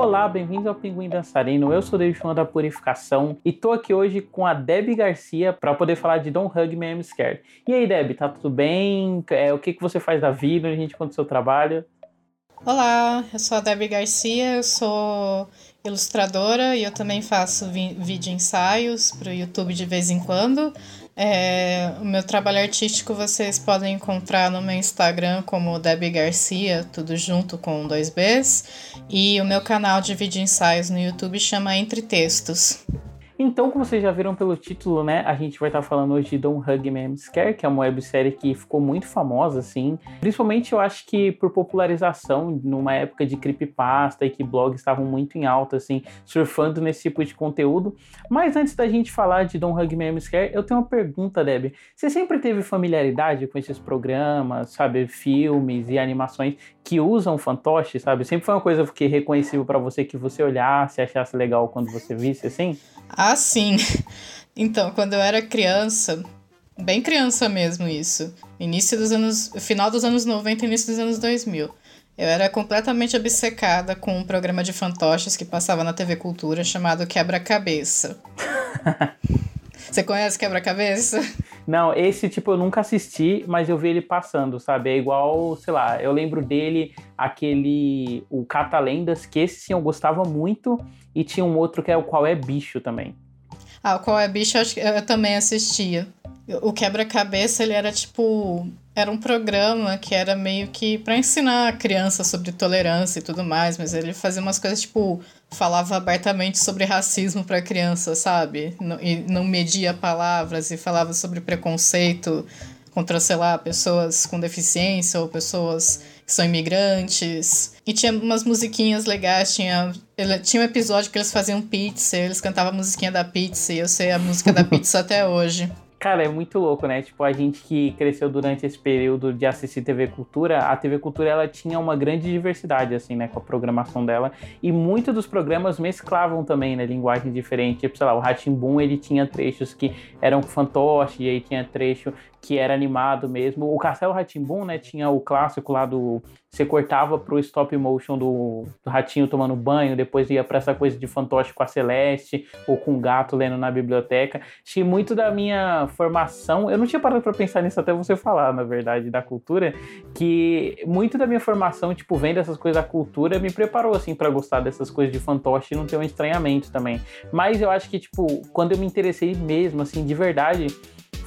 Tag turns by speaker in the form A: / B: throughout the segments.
A: Olá, bem-vindos ao Pinguim Dançarino. Eu sou David Fã da Purificação e tô aqui hoje com a Debbie Garcia para poder falar de Don't Hug Me I'm Scared. E aí, Debbie, tá tudo bem? É, o que, que você faz da vida? A gente conta o seu trabalho.
B: Olá, eu sou a Debbie Garcia, eu sou ilustradora e eu também faço vídeo ensaios para o YouTube de vez em quando. É, o meu trabalho artístico vocês podem encontrar no meu Instagram como Debbie Garcia, tudo junto com dois Bs. E o meu canal de vídeo ensaios no YouTube chama Entre Textos.
A: Então, como vocês já viram pelo título, né, a gente vai estar tá falando hoje de Don't Hug Me I'm Scared, que é uma websérie que ficou muito famosa, assim. Principalmente, eu acho que por popularização, numa época de creepypasta e que blogs estavam muito em alta, assim, surfando nesse tipo de conteúdo. Mas antes da gente falar de Don't Hug Me I'm Scared, eu tenho uma pergunta, Deb. Você sempre teve familiaridade com esses programas, sabe, filmes e animações que usam fantoche, sabe? Sempre foi uma coisa que reconhecível para você, que você olhasse, achasse legal quando você visse, assim?
B: Ah, sim. Então, quando eu era criança, bem criança mesmo isso, início dos anos, final dos anos 90 início dos anos 2000, eu era completamente obcecada com um programa de fantoches que passava na TV Cultura chamado Quebra-Cabeça. Você conhece Quebra-Cabeça?
A: Não, esse tipo eu nunca assisti, mas eu vi ele passando, sabe? É igual, sei lá, eu lembro dele, aquele. O Catalendas, que esse sim eu gostava muito, e tinha um outro que é o Qual é Bicho também.
B: Ah, o Qual é Bicho eu, eu também assistia. O Quebra-Cabeça, ele era tipo. Era um programa que era meio que para ensinar a criança sobre tolerância e tudo mais, mas ele fazia umas coisas tipo. Falava abertamente sobre racismo para criança, sabe? E não media palavras e falava sobre preconceito contra, sei lá, pessoas com deficiência ou pessoas que são imigrantes. E tinha umas musiquinhas legais, tinha, ele, tinha um episódio que eles faziam pizza, eles cantavam a musiquinha da pizza, e eu sei a música da pizza até hoje.
A: Cara, é muito louco, né? Tipo, a gente que cresceu durante esse período de assistir TV Cultura, a TV Cultura ela tinha uma grande diversidade, assim, né, com a programação dela. E muitos dos programas mesclavam também, né, linguagem diferente. Tipo, sei lá, o Ratimbum, ele tinha trechos que eram fantoche, e aí tinha trecho que era animado mesmo. O Castelo Ratimbum, né, tinha o clássico lá do você cortava pro stop motion do, do, ratinho tomando banho, depois ia para essa coisa de fantoche com a Celeste ou com o gato lendo na biblioteca. Achei muito da minha formação, eu não tinha parado para pensar nisso até você falar, na verdade, da cultura, que muito da minha formação, tipo, vendo essas coisas da cultura, me preparou assim para gostar dessas coisas de fantoche e não ter um estranhamento também. Mas eu acho que tipo, quando eu me interessei mesmo assim, de verdade,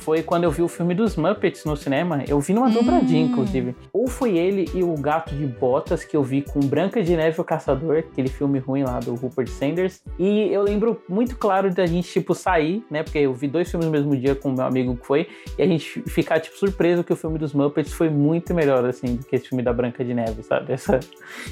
A: foi quando eu vi o filme dos Muppets no cinema. Eu vi numa hum. dobradinha, inclusive. Ou foi ele e o Gato de Botas que eu vi com Branca de Neve e o Caçador, aquele filme ruim lá do Rupert Sanders. E eu lembro muito claro da gente, tipo, sair, né? Porque eu vi dois filmes no mesmo dia com o meu amigo que foi, e a gente ficar, tipo, surpreso que o filme dos Muppets foi muito melhor, assim, do que esse filme da Branca de Neve, sabe? Essa...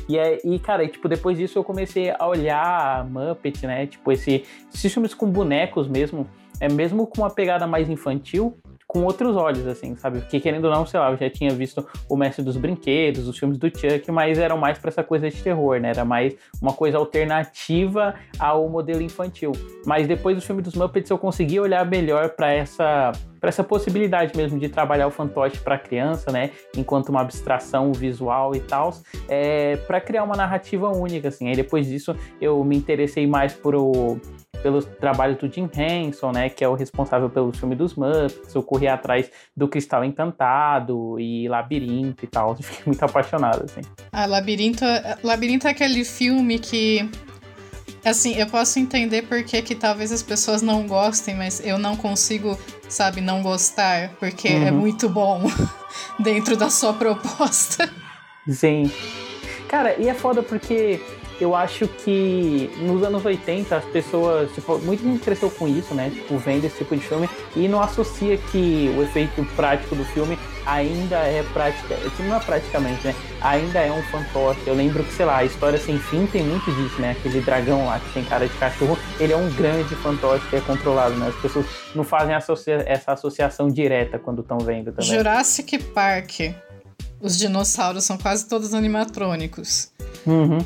A: E, é, e cara, e, tipo, depois disso eu comecei a olhar Muppet, né? Tipo, esse, esses filmes com bonecos mesmo é mesmo com uma pegada mais infantil, com outros olhos, assim, sabe? Porque querendo ou não, sei lá, eu já tinha visto O Mestre dos Brinquedos, os filmes do Chuck, mas eram mais para essa coisa de terror, né? Era mais uma coisa alternativa ao modelo infantil. Mas depois do filme dos Muppets eu consegui olhar melhor para essa para essa possibilidade mesmo de trabalhar o fantoche para criança, né, enquanto uma abstração visual e tal, é, para criar uma narrativa única, assim. Aí depois disso eu me interessei mais por o pelo trabalho do Jim Henson, né, que é o responsável pelo filme dos Muppets, eu corri atrás do Cristal Encantado e Labirinto e tal, eu fiquei muito apaixonado, assim.
B: Ah, Labirinto, Labirinto é aquele filme que, assim, eu posso entender porque que talvez as pessoas não gostem, mas eu não consigo, sabe, não gostar, porque é uhum. é muito bom dentro da sua proposta.
A: Sim. Cara, e é foda porque eu acho que nos anos 80 as pessoas, tipo, muito gente cresceu com isso, né? Tipo, vendo esse tipo de filme e não associa que o efeito prático do filme ainda é prática, não é praticamente, né? Ainda é um fantoche. Eu lembro que, sei lá, a história sem fim tem muito disso, né? Aquele dragão lá que tem cara de cachorro, ele é um grande fantoche que é controlado, né? As pessoas não fazem associa essa associação direta quando estão vendo também.
B: Jurassic Park. Os dinossauros são quase todos animatrônicos.
A: Uhum.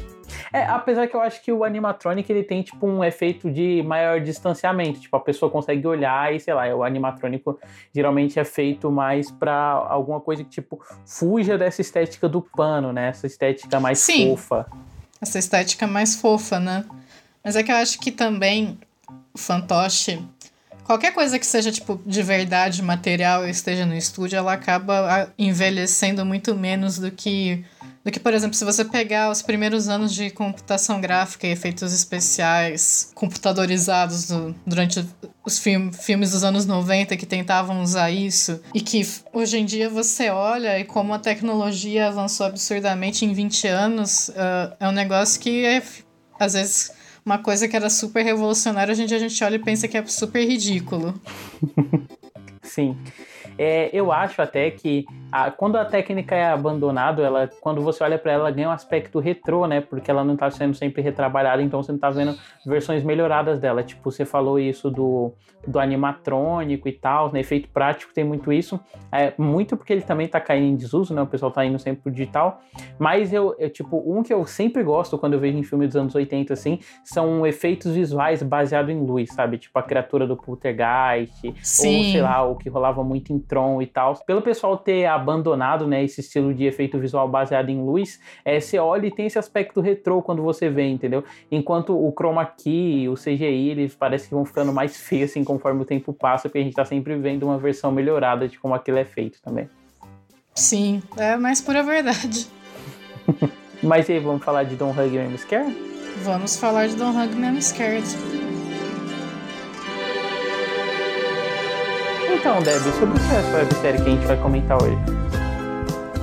A: É, apesar que eu acho que o animatronic ele tem tipo um efeito de maior distanciamento, tipo a pessoa consegue olhar e sei lá, o animatrônico geralmente é feito mais para alguma coisa que tipo fuja dessa estética do pano, né? Essa estética mais Sim. fofa.
B: essa estética mais fofa, né? Mas é que eu acho que também o fantoche, qualquer coisa que seja tipo de verdade material e esteja no estúdio, ela acaba envelhecendo muito menos do que do que, por exemplo, se você pegar os primeiros anos de computação gráfica e efeitos especiais computadorizados do, durante os film, filmes dos anos 90 que tentavam usar isso, e que hoje em dia você olha e como a tecnologia avançou absurdamente em 20 anos, uh, é um negócio que é, às vezes uma coisa que era super revolucionária, hoje em dia a gente olha e pensa que é super ridículo.
A: Sim. É, eu acho até que a, quando a técnica é abandonada, ela, quando você olha para ela, ela ganha um aspecto retrô, né? Porque ela não está sendo sempre retrabalhada, então você não está vendo versões melhoradas dela. Tipo, você falou isso do, do animatrônico e tal, né? Efeito prático tem muito isso. É, muito porque ele também está caindo em desuso, né? O pessoal está indo sempre pro digital. Mas eu, eu, tipo, um que eu sempre gosto quando eu vejo em filme dos anos 80, assim, são efeitos visuais baseados em luz, sabe? Tipo a criatura do Poltergeist, Sim. ou sei lá, o que rolava muito em Tron e tal. Pelo pessoal ter abandonado, né, esse estilo de efeito visual baseado em luz, é, você olha e tem esse aspecto retrô quando você vê, entendeu? Enquanto o chroma key, o CGI, eles parecem que vão ficando mais feios assim conforme o tempo passa, porque a gente tá sempre vendo uma versão melhorada de como aquilo é feito também.
B: Sim, é mais pura verdade.
A: Mas e aí, vamos falar de Don't Hug Me Scared?
B: Vamos falar de Don't Hug Me Scared.
A: Então, Debbie, sobre o que é essa websérie que a gente vai comentar hoje?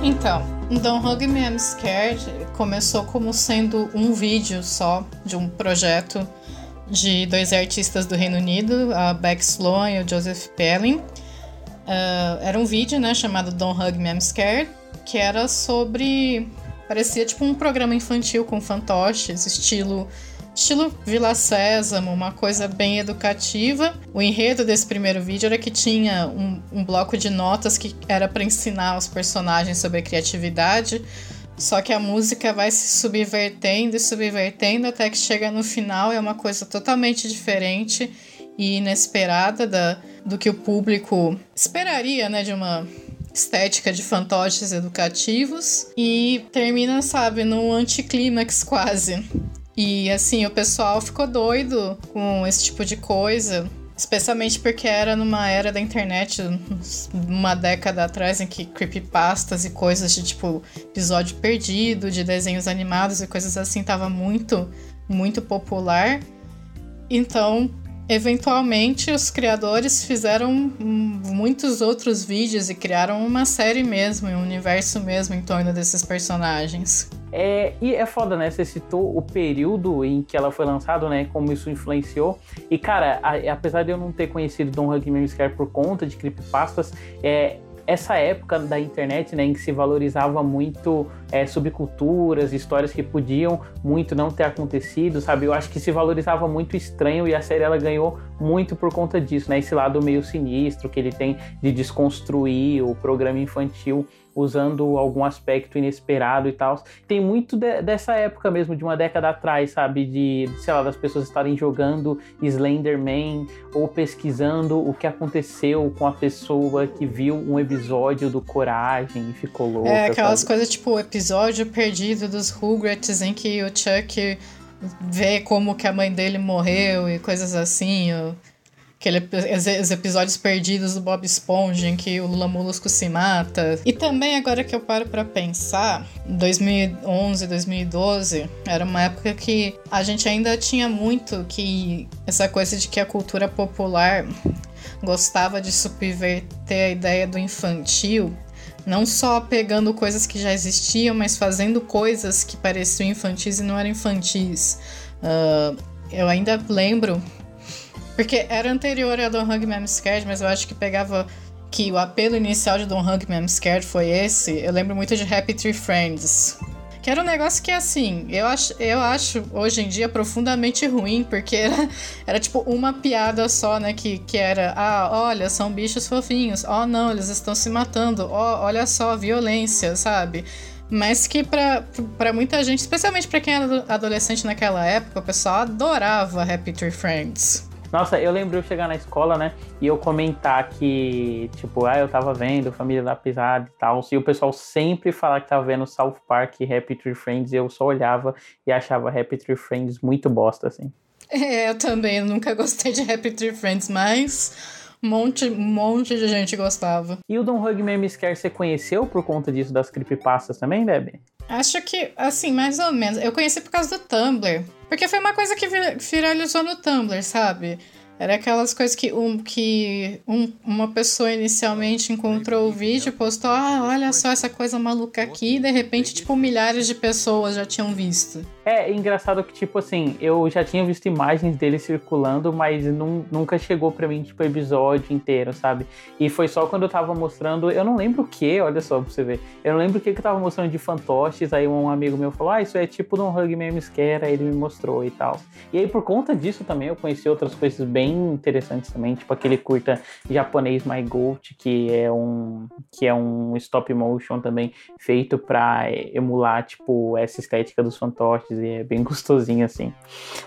B: Então, Don't Hug Me I'm Scared começou como sendo um vídeo só de um projeto de dois artistas do Reino Unido, a Beck Sloan e o Joseph Pelling. Uh, era um vídeo, né, chamado Don't Hug Me I'm Scared, que era sobre... parecia tipo um programa infantil com fantoches, estilo Estilo Vila Sésamo, uma coisa bem educativa. O enredo desse primeiro vídeo era que tinha um, um bloco de notas que era para ensinar os personagens sobre a criatividade. Só que a música vai se subvertendo e subvertendo até que chega no final é uma coisa totalmente diferente e inesperada da, do que o público esperaria, né, de uma estética de fantoches educativos e termina, sabe, num anticlímax quase. E assim, o pessoal ficou doido com esse tipo de coisa. Especialmente porque era numa era da internet, uma década atrás, em que creepypastas e coisas de tipo episódio perdido, de desenhos animados e coisas assim tava muito, muito popular. Então, eventualmente, os criadores fizeram muitos outros vídeos e criaram uma série mesmo, um universo mesmo em torno desses personagens.
A: É, e é foda, né? Você citou o período em que ela foi lançada, né? Como isso influenciou. E, cara, a, apesar de eu não ter conhecido Don Hug Scare por conta de creepypastas, é, essa época da internet, né, em que se valorizava muito é, subculturas, histórias que podiam muito não ter acontecido, sabe? Eu acho que se valorizava muito estranho e a série ela ganhou muito por conta disso, né? Esse lado meio sinistro que ele tem de desconstruir o programa infantil usando algum aspecto inesperado e tal. Tem muito de, dessa época mesmo, de uma década atrás, sabe? De, sei lá, das pessoas estarem jogando Slenderman ou pesquisando o que aconteceu com a pessoa que viu um episódio do Coragem e ficou louca.
B: É, aquelas sabe? coisas tipo o episódio perdido dos Rugrats em que o Chuck vê como que a mãe dele morreu e coisas assim. Ou Aquele, os episódios perdidos do Bob Esponja, em que o Lula Molusco se mata. E também, agora que eu paro para pensar, 2011, 2012, era uma época que a gente ainda tinha muito que essa coisa de que a cultura popular gostava de subverter a ideia do infantil, não só pegando coisas que já existiam, mas fazendo coisas que pareciam infantis e não eram infantis. Uh, eu ainda lembro porque era anterior a Don't Hug Me I'm Scared, mas eu acho que pegava que o apelo inicial de Don't Hug Me I'm Scared foi esse. Eu lembro muito de Happy Tree Friends. Que era um negócio que, assim, eu acho, eu acho hoje em dia profundamente ruim, porque era, era tipo uma piada só, né? Que, que era, ah, olha, são bichos fofinhos. Oh, não, eles estão se matando. Oh, olha só, violência, sabe? Mas que para muita gente, especialmente para quem era adolescente naquela época, o pessoal adorava Happy Tree Friends.
A: Nossa, eu lembro eu chegar na escola, né? E eu comentar que, tipo, ah, eu tava vendo Família da Pisada e tal. E o pessoal sempre falar que tava vendo South Park e Happy Tree Friends. E eu só olhava e achava Happy Tree Friends muito bosta, assim.
B: É, eu também eu nunca gostei de Happy Tree Friends, mas um monte, monte de gente gostava.
A: E o Don't Hug Me Scare você conheceu por conta disso das creepypastas também, Debbie?
B: Acho que, assim, mais ou menos. Eu conheci por causa do Tumblr. Porque foi uma coisa que viralizou no Tumblr, sabe? Era aquelas coisas que, um, que um, uma pessoa inicialmente encontrou o vídeo, postou, ah, olha só essa coisa maluca aqui, e de repente, tipo, milhares de pessoas já tinham visto.
A: É, engraçado que, tipo assim, eu já tinha visto imagens dele circulando, mas não, nunca chegou pra mim, tipo, episódio inteiro, sabe? E foi só quando eu tava mostrando, eu não lembro o que, olha só pra você ver. Eu não lembro o que que eu tava mostrando de fantoches, aí um amigo meu falou, ah, isso é tipo de um Hug Memes aí ele me mostrou e tal. E aí, por conta disso também, eu conheci outras coisas bem interessantes também, tipo aquele curta japonês My Goat, que é um, que é um stop motion também feito pra emular, tipo, essa estética dos fantoches e é bem gostosinho assim.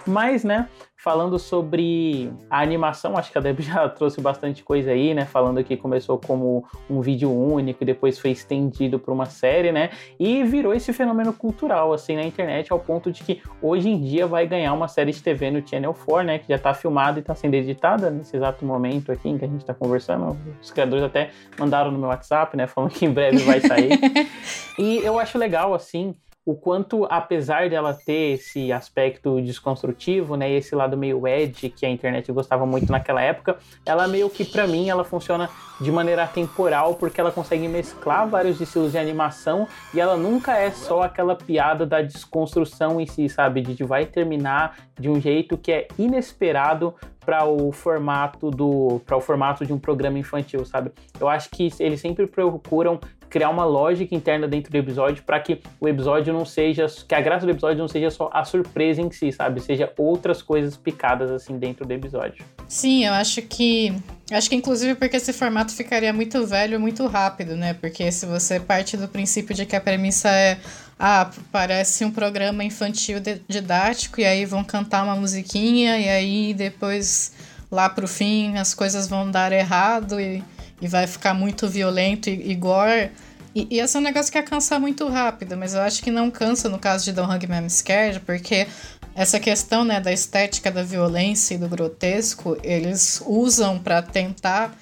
A: Mas, né, falando sobre a animação, acho que a Deb já trouxe bastante coisa aí, né? Falando que começou como um vídeo único e depois foi estendido para uma série, né? E virou esse fenômeno cultural, assim, na internet, ao ponto de que hoje em dia vai ganhar uma série de TV no Channel 4, né? Que já está filmada e está sendo editada nesse exato momento aqui em que a gente está conversando. Os criadores até mandaram no meu WhatsApp, né? Falando que em breve vai sair. e eu acho legal, assim, o quanto, apesar dela ter esse aspecto desconstrutivo, né, esse lado meio edge que a internet gostava muito naquela época, ela meio que para mim ela funciona de maneira temporal porque ela consegue mesclar vários estilos de animação e ela nunca é só aquela piada da desconstrução em si, sabe, de que vai terminar de um jeito que é inesperado para o formato do para o formato de um programa infantil, sabe? Eu acho que eles sempre procuram criar uma lógica interna dentro do episódio para que o episódio não seja que a graça do episódio não seja só a surpresa em si, sabe? Seja outras coisas picadas assim dentro do episódio.
B: Sim, eu acho que acho que inclusive porque esse formato ficaria muito velho muito rápido, né? Porque se você parte do princípio de que a premissa é ah, parece um programa infantil didático e aí vão cantar uma musiquinha e aí depois lá pro fim as coisas vão dar errado e, e vai ficar muito violento e, e gore. E, e esse é um negócio que ia cansar muito rápido, mas eu acho que não cansa no caso de Don't Hug Me I'm Scared, porque essa questão né, da estética da violência e do grotesco, eles usam para tentar.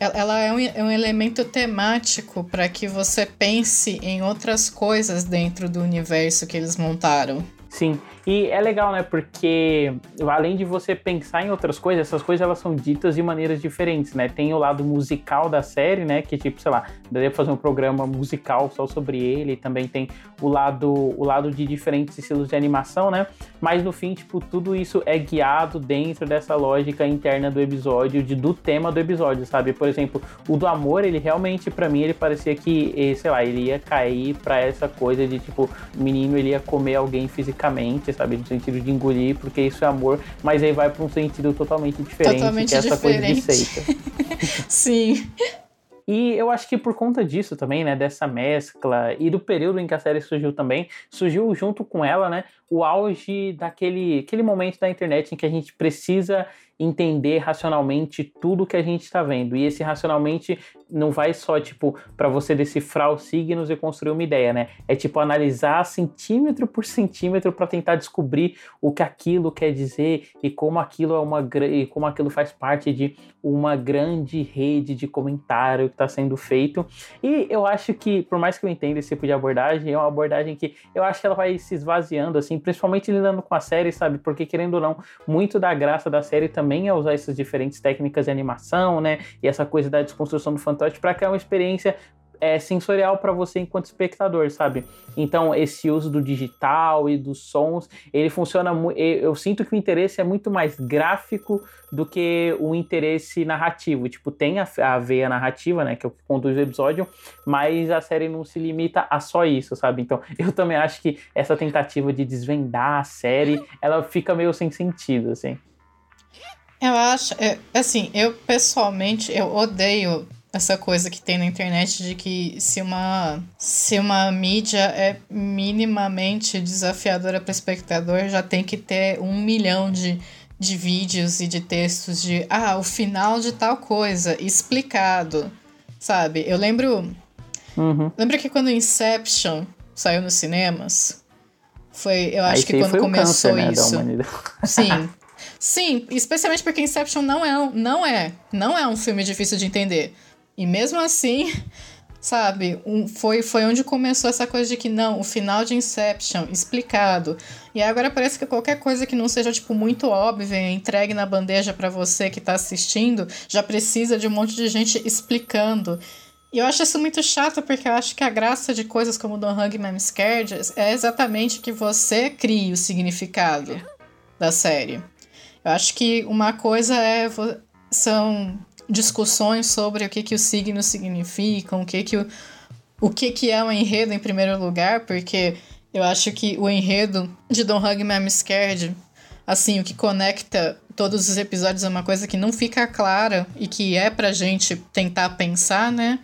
B: Ela é um, é um elemento temático para que você pense em outras coisas dentro do universo que eles montaram.
A: Sim, e é legal, né? Porque além de você pensar em outras coisas, essas coisas elas são ditas de maneiras diferentes, né? Tem o lado musical da série, né? Que tipo, sei lá, daria fazer um programa musical só sobre ele. Também tem o lado, o lado de diferentes estilos de animação, né? Mas no fim, tipo, tudo isso é guiado dentro dessa lógica interna do episódio, de, do tema do episódio, sabe? Por exemplo, o do amor, ele realmente, para mim, ele parecia que, sei lá, ele ia cair para essa coisa de tipo, menino ele ia comer alguém fisicamente, sabe? No sentido de engolir, porque isso é amor, mas aí vai para um sentido totalmente diferente, totalmente que é essa diferente. coisa de seita.
B: Sim.
A: E eu acho que por conta disso também, né, dessa mescla e do período em que a série surgiu também, surgiu junto com ela, né, o auge daquele aquele momento da internet em que a gente precisa entender racionalmente tudo que a gente está vendo. E esse racionalmente não vai só, tipo, para você decifrar os signos e construir uma ideia, né? É tipo analisar centímetro por centímetro para tentar descobrir o que aquilo quer dizer e como aquilo é uma e como aquilo faz parte de uma grande rede de comentário que está sendo feito. E eu acho que, por mais que eu entenda esse tipo de abordagem, é uma abordagem que eu acho que ela vai se esvaziando, assim, principalmente lidando com a série, sabe? Porque querendo ou não, muito da graça da série também também a usar essas diferentes técnicas de animação, né? E essa coisa da desconstrução do fantoche para criar uma experiência é, sensorial para você enquanto espectador, sabe? Então, esse uso do digital e dos sons, ele funciona muito. Eu sinto que o interesse é muito mais gráfico do que o interesse narrativo. Tipo, tem a, a veia narrativa, né? Que é o que conduz o episódio, mas a série não se limita a só isso, sabe? Então, eu também acho que essa tentativa de desvendar a série, ela fica meio sem sentido, assim.
B: Eu acho, é, assim, eu pessoalmente, eu odeio essa coisa que tem na internet de que se uma, se uma mídia é minimamente desafiadora para o espectador, já tem que ter um milhão de de vídeos e de textos de ah, o final de tal coisa explicado, sabe? Eu lembro.
A: Uhum.
B: Lembra que quando Inception saiu nos cinemas? Foi, eu acho
A: Aí
B: que quando
A: foi o
B: começou
A: câncer, né, da
B: isso. Sim. Sim, especialmente porque Inception não é, não é, não é um filme difícil de entender. E mesmo assim, sabe, um- foi, foi onde começou essa coisa de que não, o final de Inception, explicado. E agora parece que qualquer coisa que não seja, tipo, muito óbvia, entregue na bandeja pra você que tá assistindo, já precisa de um monte de gente explicando. E eu acho isso muito chato, porque eu acho que a graça de coisas como Don't Hug Me Scared é exatamente que você crie o significado da série. Eu acho que uma coisa é são discussões sobre o que, que os signos significam, o que, que o, o que, que é o enredo em primeiro lugar, porque eu acho que o enredo de Don't Hug Me I'm Scared, assim, o que conecta todos os episódios é uma coisa que não fica clara e que é pra gente tentar pensar, né?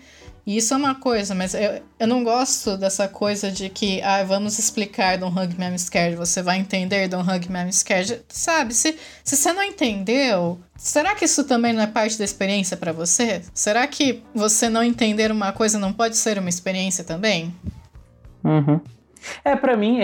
B: E isso é uma coisa, mas eu, eu não gosto dessa coisa de que, ah, vamos explicar Don't Hug Me I'm Scared, você vai entender Don't Hug Me I'm Scared. Sabe, se, se você não entendeu, será que isso também não é parte da experiência pra você? Será que você não entender uma coisa não pode ser uma experiência também?
A: Uhum. É, pra mim,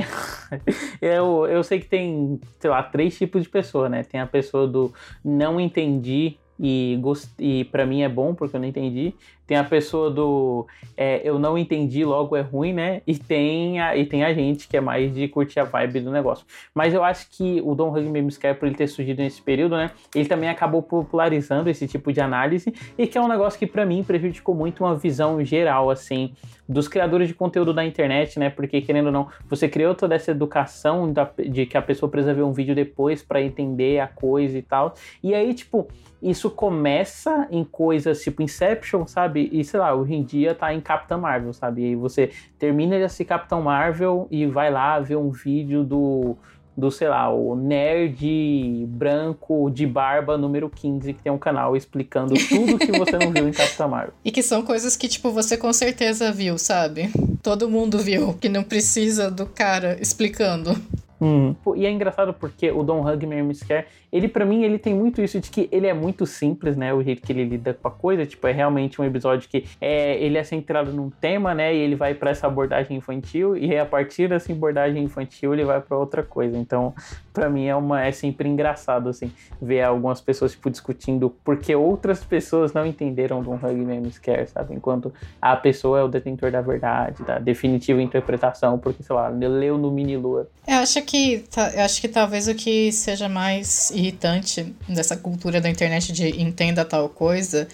A: eu, eu sei que tem, sei lá, três tipos de pessoa, né? Tem a pessoa do não entendi e, gost... e para mim é bom porque eu não entendi. Tem a pessoa do é, eu não entendi, logo é ruim, né? E tem, a, e tem a gente que é mais de curtir a vibe do negócio. Mas eu acho que o Don Hug Me Scare, por ele ter surgido nesse período, né? Ele também acabou popularizando esse tipo de análise e que é um negócio que para mim prejudicou muito uma visão geral, assim, dos criadores de conteúdo da internet, né? Porque, querendo ou não, você criou toda essa educação da, de que a pessoa precisa ver um vídeo depois para entender a coisa e tal. E aí, tipo, isso começa em coisas tipo Inception, sabe? E sei lá, hoje em dia tá em Capitã Marvel, sabe? E aí você termina de assistir Capitão Marvel e vai lá ver um vídeo do, do sei lá, o nerd branco de barba número 15 que tem um canal explicando tudo que você não viu em Capitã Marvel.
B: E que são coisas que, tipo, você com certeza viu, sabe? Todo mundo viu, que não precisa do cara explicando.
A: Hum. E é engraçado porque o Don't Hug Me or Scare, ele para mim, ele tem muito isso de que ele é muito simples, né? O jeito que ele lida com a coisa, tipo, é realmente um episódio que é, ele é centrado num tema, né? E ele vai para essa abordagem infantil e a partir dessa abordagem infantil ele vai para outra coisa. Então, para mim é uma é sempre engraçado assim ver algumas pessoas tipo discutindo porque outras pessoas não entenderam Don't Hug Me or Me Scare, sabe? Enquanto a pessoa é o detentor da verdade, da definitiva interpretação, porque sei lá, leu no mini lua.
B: Eu acho que eu acho que talvez o que seja mais irritante dessa cultura da internet de entenda tal coisa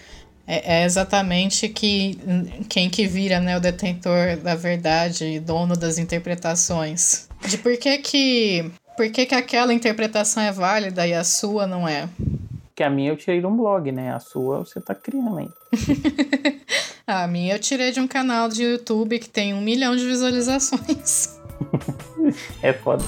B: é, é exatamente que quem que vira né, o detentor da verdade e dono das interpretações. De por que que, por que que aquela interpretação é válida e a sua não é?
A: Que a minha eu tirei de um blog, né? A sua você tá criando aí.
B: a minha eu tirei de um canal de YouTube que tem um milhão de visualizações.
A: é foda.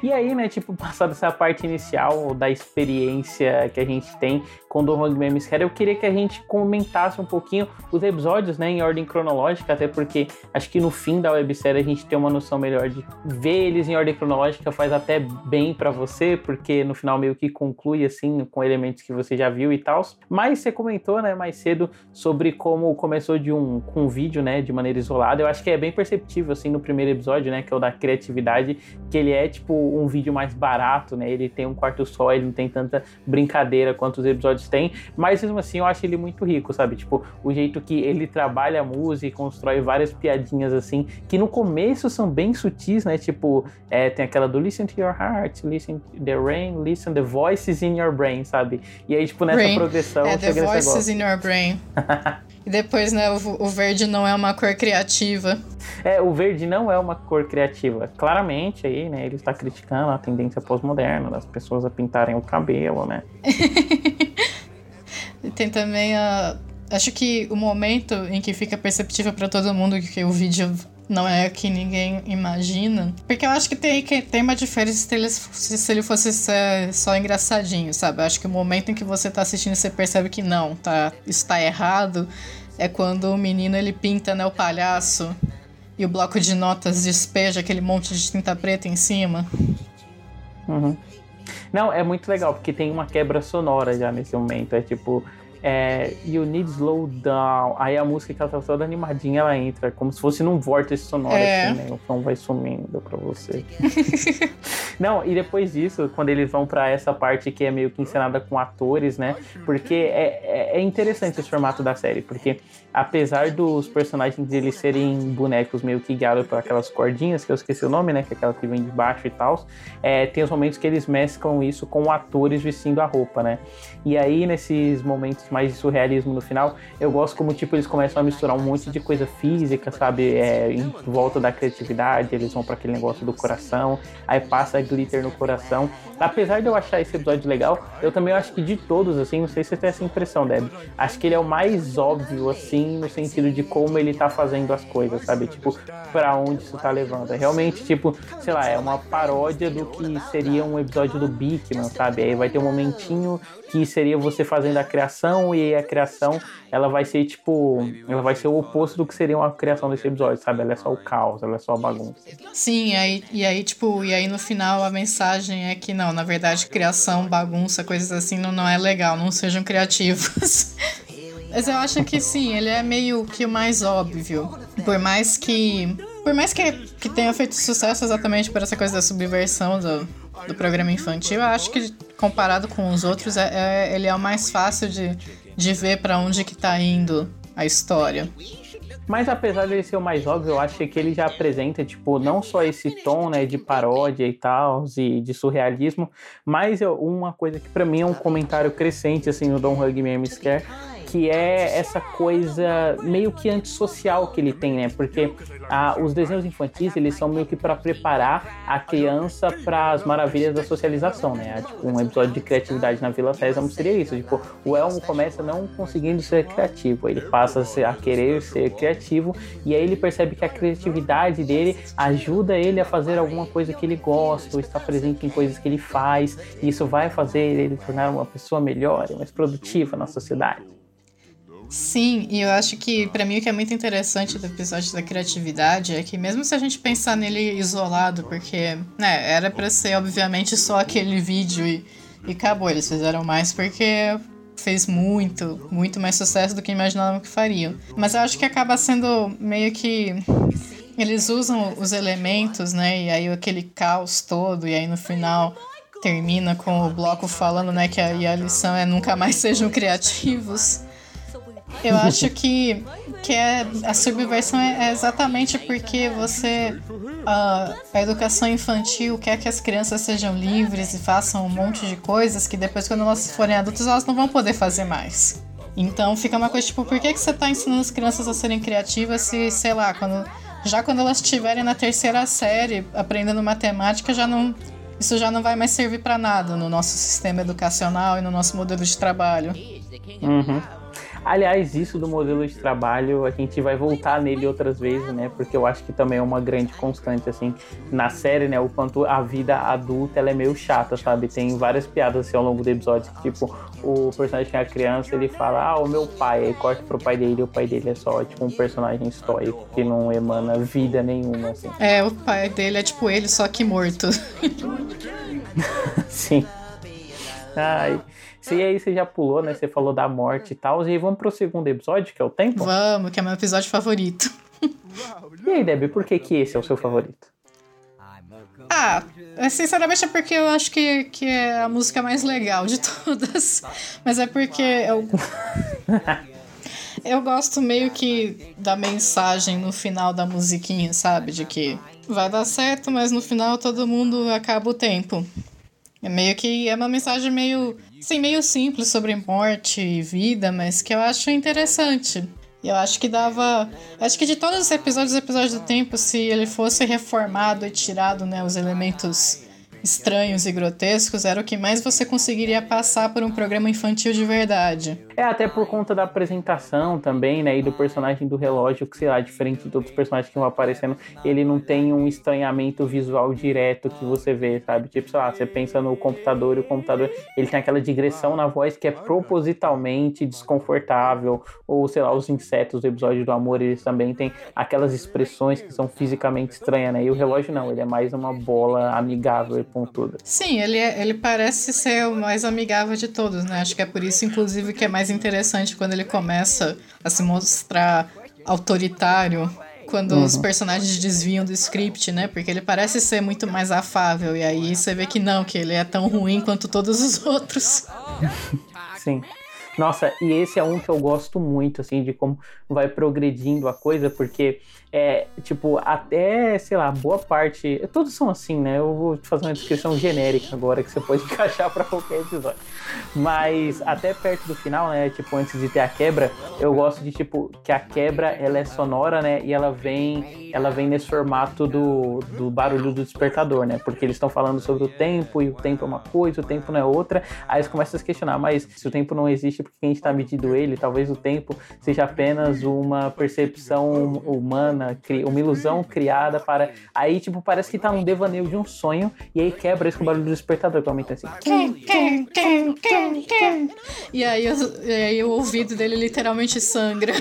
A: E aí, né, tipo, passada essa parte inicial da experiência que a gente tem com Hog Memes Care, eu queria que a gente comentasse um pouquinho os episódios, né, em ordem cronológica, até porque acho que no fim da websérie a gente tem uma noção melhor de ver eles em ordem cronológica faz até bem para você, porque no final meio que conclui, assim, com elementos que você já viu e tal. Mas você comentou, né, mais cedo sobre como começou de um, com um vídeo, né, de maneira isolada. Eu acho que é bem perceptível, assim, no primeiro episódio, né, que é o da criatividade, que ele é, tipo, um vídeo mais barato, né? Ele tem um quarto só, ele não tem tanta brincadeira quanto os episódios têm, mas mesmo assim eu acho ele muito rico, sabe? Tipo, o jeito que ele trabalha a música e constrói várias piadinhas assim, que no começo são bem sutis, né? Tipo, é, tem aquela do listen to your heart, listen to the rain, listen the voices in your brain, sabe? E aí, tipo, nessa
B: brain.
A: progressão.
B: É, the voices in your brain. e depois, né, o, o verde não é uma cor criativa.
A: É, o verde não é uma cor criativa. Claramente aí, né, ele está criticando a tendência pós-moderna das pessoas a pintarem o cabelo, né?
B: e tem também a acho que o momento em que fica perceptível para todo mundo que o vídeo não é que ninguém imagina. Porque eu acho que tem, que tem uma diferença se ele, se ele fosse só engraçadinho, sabe? Eu acho que o momento em que você tá assistindo você percebe que não, tá, isso tá errado. É quando o menino ele pinta, né, o palhaço e o bloco de notas despeja aquele monte de tinta preta em cima.
A: Uhum. Não, é muito legal, porque tem uma quebra sonora já nesse momento. É tipo, é, You Need Slow Down. Aí a música que ela tá toda animadinha, ela entra, como se fosse num vórtice sonoro, é. assim, né? O som vai sumindo pra você. Não, e depois disso, quando eles vão para essa parte que é meio que encenada com atores, né? Porque é, é, é interessante esse formato da série, porque apesar dos personagens eles serem bonecos meio que guiados por aquelas cordinhas, que eu esqueci o nome, né? Que é aquela que vem de baixo e tal, é, tem os momentos que eles mesclam isso com atores vestindo a roupa, né? E aí, nesses momentos mais de surrealismo no final, eu gosto como, tipo, eles começam a misturar um monte de coisa física, sabe? É, em volta da criatividade, eles vão para aquele negócio do coração, aí passa glitter no coração. Apesar de eu achar esse episódio legal, eu também acho que de todos, assim, não sei se você tem essa impressão, Deb, acho que ele é o mais óbvio, assim, no sentido de como ele tá fazendo as coisas, sabe? Tipo, para onde isso tá levando. É realmente, tipo, sei lá, é uma paródia do que seria um episódio do Bigman, sabe? Aí vai ter um momentinho que seria você fazendo a criação e a criação ela vai ser tipo, ela vai ser o oposto do que seria uma criação desse episódio, sabe? Ela é só o caos, ela é só a bagunça.
B: Sim, aí, e aí tipo, e aí no final a mensagem é que não, na verdade, criação, bagunça, coisas assim não, não é legal, não sejam criativos. Mas eu acho que sim, ele é meio que o mais óbvio. Por mais que. Por mais que, que tenha feito sucesso exatamente por essa coisa da subversão do, do programa infantil, eu acho que comparado com os outros, é, é ele é o mais fácil de, de ver para onde que tá indo a história.
A: Mas apesar dele ser o mais óbvio, eu acho que ele já apresenta, tipo, não só esse tom, né, de paródia e tal, e de surrealismo, mas uma coisa que para mim é um comentário crescente, assim, no Don't Hug Me, Scare, que é essa coisa meio que antissocial que ele tem, né? Porque ah, os desenhos infantis, eles são meio que para preparar a criança para as maravilhas da socialização, né? Tipo, um episódio de criatividade na Vila Sésamo seria isso. Tipo, o Elmo começa não conseguindo ser criativo, ele passa a querer ser criativo e aí ele percebe que a criatividade dele ajuda ele a fazer alguma coisa que ele gosta, ou está presente em coisas que ele faz, e isso vai fazer ele tornar uma pessoa melhor, mais produtiva na sociedade.
B: Sim, e eu acho que para mim o que é muito interessante do episódio da criatividade é que mesmo se a gente pensar nele isolado, porque, né, era para ser obviamente só aquele vídeo e, e acabou, eles fizeram mais porque fez muito, muito mais sucesso do que imaginavam que fariam. Mas eu acho que acaba sendo meio que eles usam os elementos, né, e aí aquele caos todo e aí no final termina com o bloco falando, né, que a, a lição é nunca mais sejam criativos. Eu acho que, que é, a subversão é, exatamente porque você. A, a educação infantil quer que as crianças sejam livres e façam um monte de coisas que depois, quando elas forem adultas, elas não vão poder fazer mais. Então fica uma coisa tipo, por que, que você está ensinando as crianças a serem criativas se, sei lá, quando, já quando elas estiverem na terceira série aprendendo matemática, já não. Isso já não vai mais servir para nada no nosso sistema educacional e no nosso modelo de trabalho.
A: Uhum. Aliás, isso do modelo de trabalho, a gente vai voltar nele outras vezes, né? Porque eu acho que também é uma grande constante, assim, na série, né? O quanto a vida adulta, ela é meio chata, sabe? Tem várias piadas, assim, ao longo do episódio, que, tipo, o personagem que é a criança, ele fala, ah, o meu pai, aí corta pro pai dele, e o pai dele é só, tipo, um personagem histórico, que não emana vida nenhuma, assim.
B: É, o pai dele é tipo ele, só que morto.
A: Sim. Ai... E aí você já pulou, né? Você falou da morte e tal. E aí vamos pro segundo episódio, que é o tempo?
B: Vamos, que é meu episódio favorito.
A: e aí, Debbie, por que, que esse é o seu favorito?
B: Ah, é, sinceramente é porque eu acho que, que é a música mais legal de todas. Mas é porque eu. eu gosto meio que da mensagem no final da musiquinha, sabe? De que vai dar certo, mas no final todo mundo acaba o tempo. É meio que é uma mensagem meio Sim, meio simples sobre morte e vida, mas que eu acho interessante. Eu acho que dava. Acho que de todos os episódios, episódios do tempo, se ele fosse reformado e tirado né, os elementos estranhos e grotescos, era o que mais você conseguiria passar por um programa infantil de verdade.
A: É, até por conta da apresentação também, né? E do personagem do relógio, que sei lá, diferente de outros personagens que vão aparecendo, ele não tem um estranhamento visual direto que você vê, sabe? Tipo, sei lá, você pensa no computador e o computador, ele tem aquela digressão na voz que é propositalmente desconfortável, ou sei lá, os insetos do episódio do amor, eles também têm aquelas expressões que são fisicamente estranhas, né? E o relógio não, ele é mais uma bola amigável e pontuda.
B: Sim, ele, é, ele parece ser o mais amigável de todos, né? Acho que é por isso, inclusive, que é mais interessante quando ele começa a se mostrar autoritário quando uhum. os personagens desviam do script, né? Porque ele parece ser muito mais afável. E aí você vê que não, que ele é tão ruim quanto todos os outros.
A: Sim. Nossa, e esse é um que eu gosto muito, assim, de como vai progredindo a coisa, porque é, tipo, até, sei lá, boa parte. Todos são assim, né? Eu vou fazer uma descrição genérica agora que você pode encaixar para qualquer episódio. Mas até perto do final, né? Tipo, antes de ter a quebra, eu gosto de, tipo, que a quebra ela é sonora, né? E ela vem, ela vem nesse formato do, do barulho do despertador, né? Porque eles estão falando sobre o tempo e o tempo é uma coisa, o tempo não é outra. Aí eles começam a se questionar, mas se o tempo não existe, por que a gente está medindo ele? Talvez o tempo seja apenas uma percepção humana uma ilusão criada para. Aí, tipo, parece que tá num devaneio de um sonho, e aí quebra esse com o barulho do despertador, que aumenta assim.
B: E aí, e aí o ouvido dele literalmente sangra.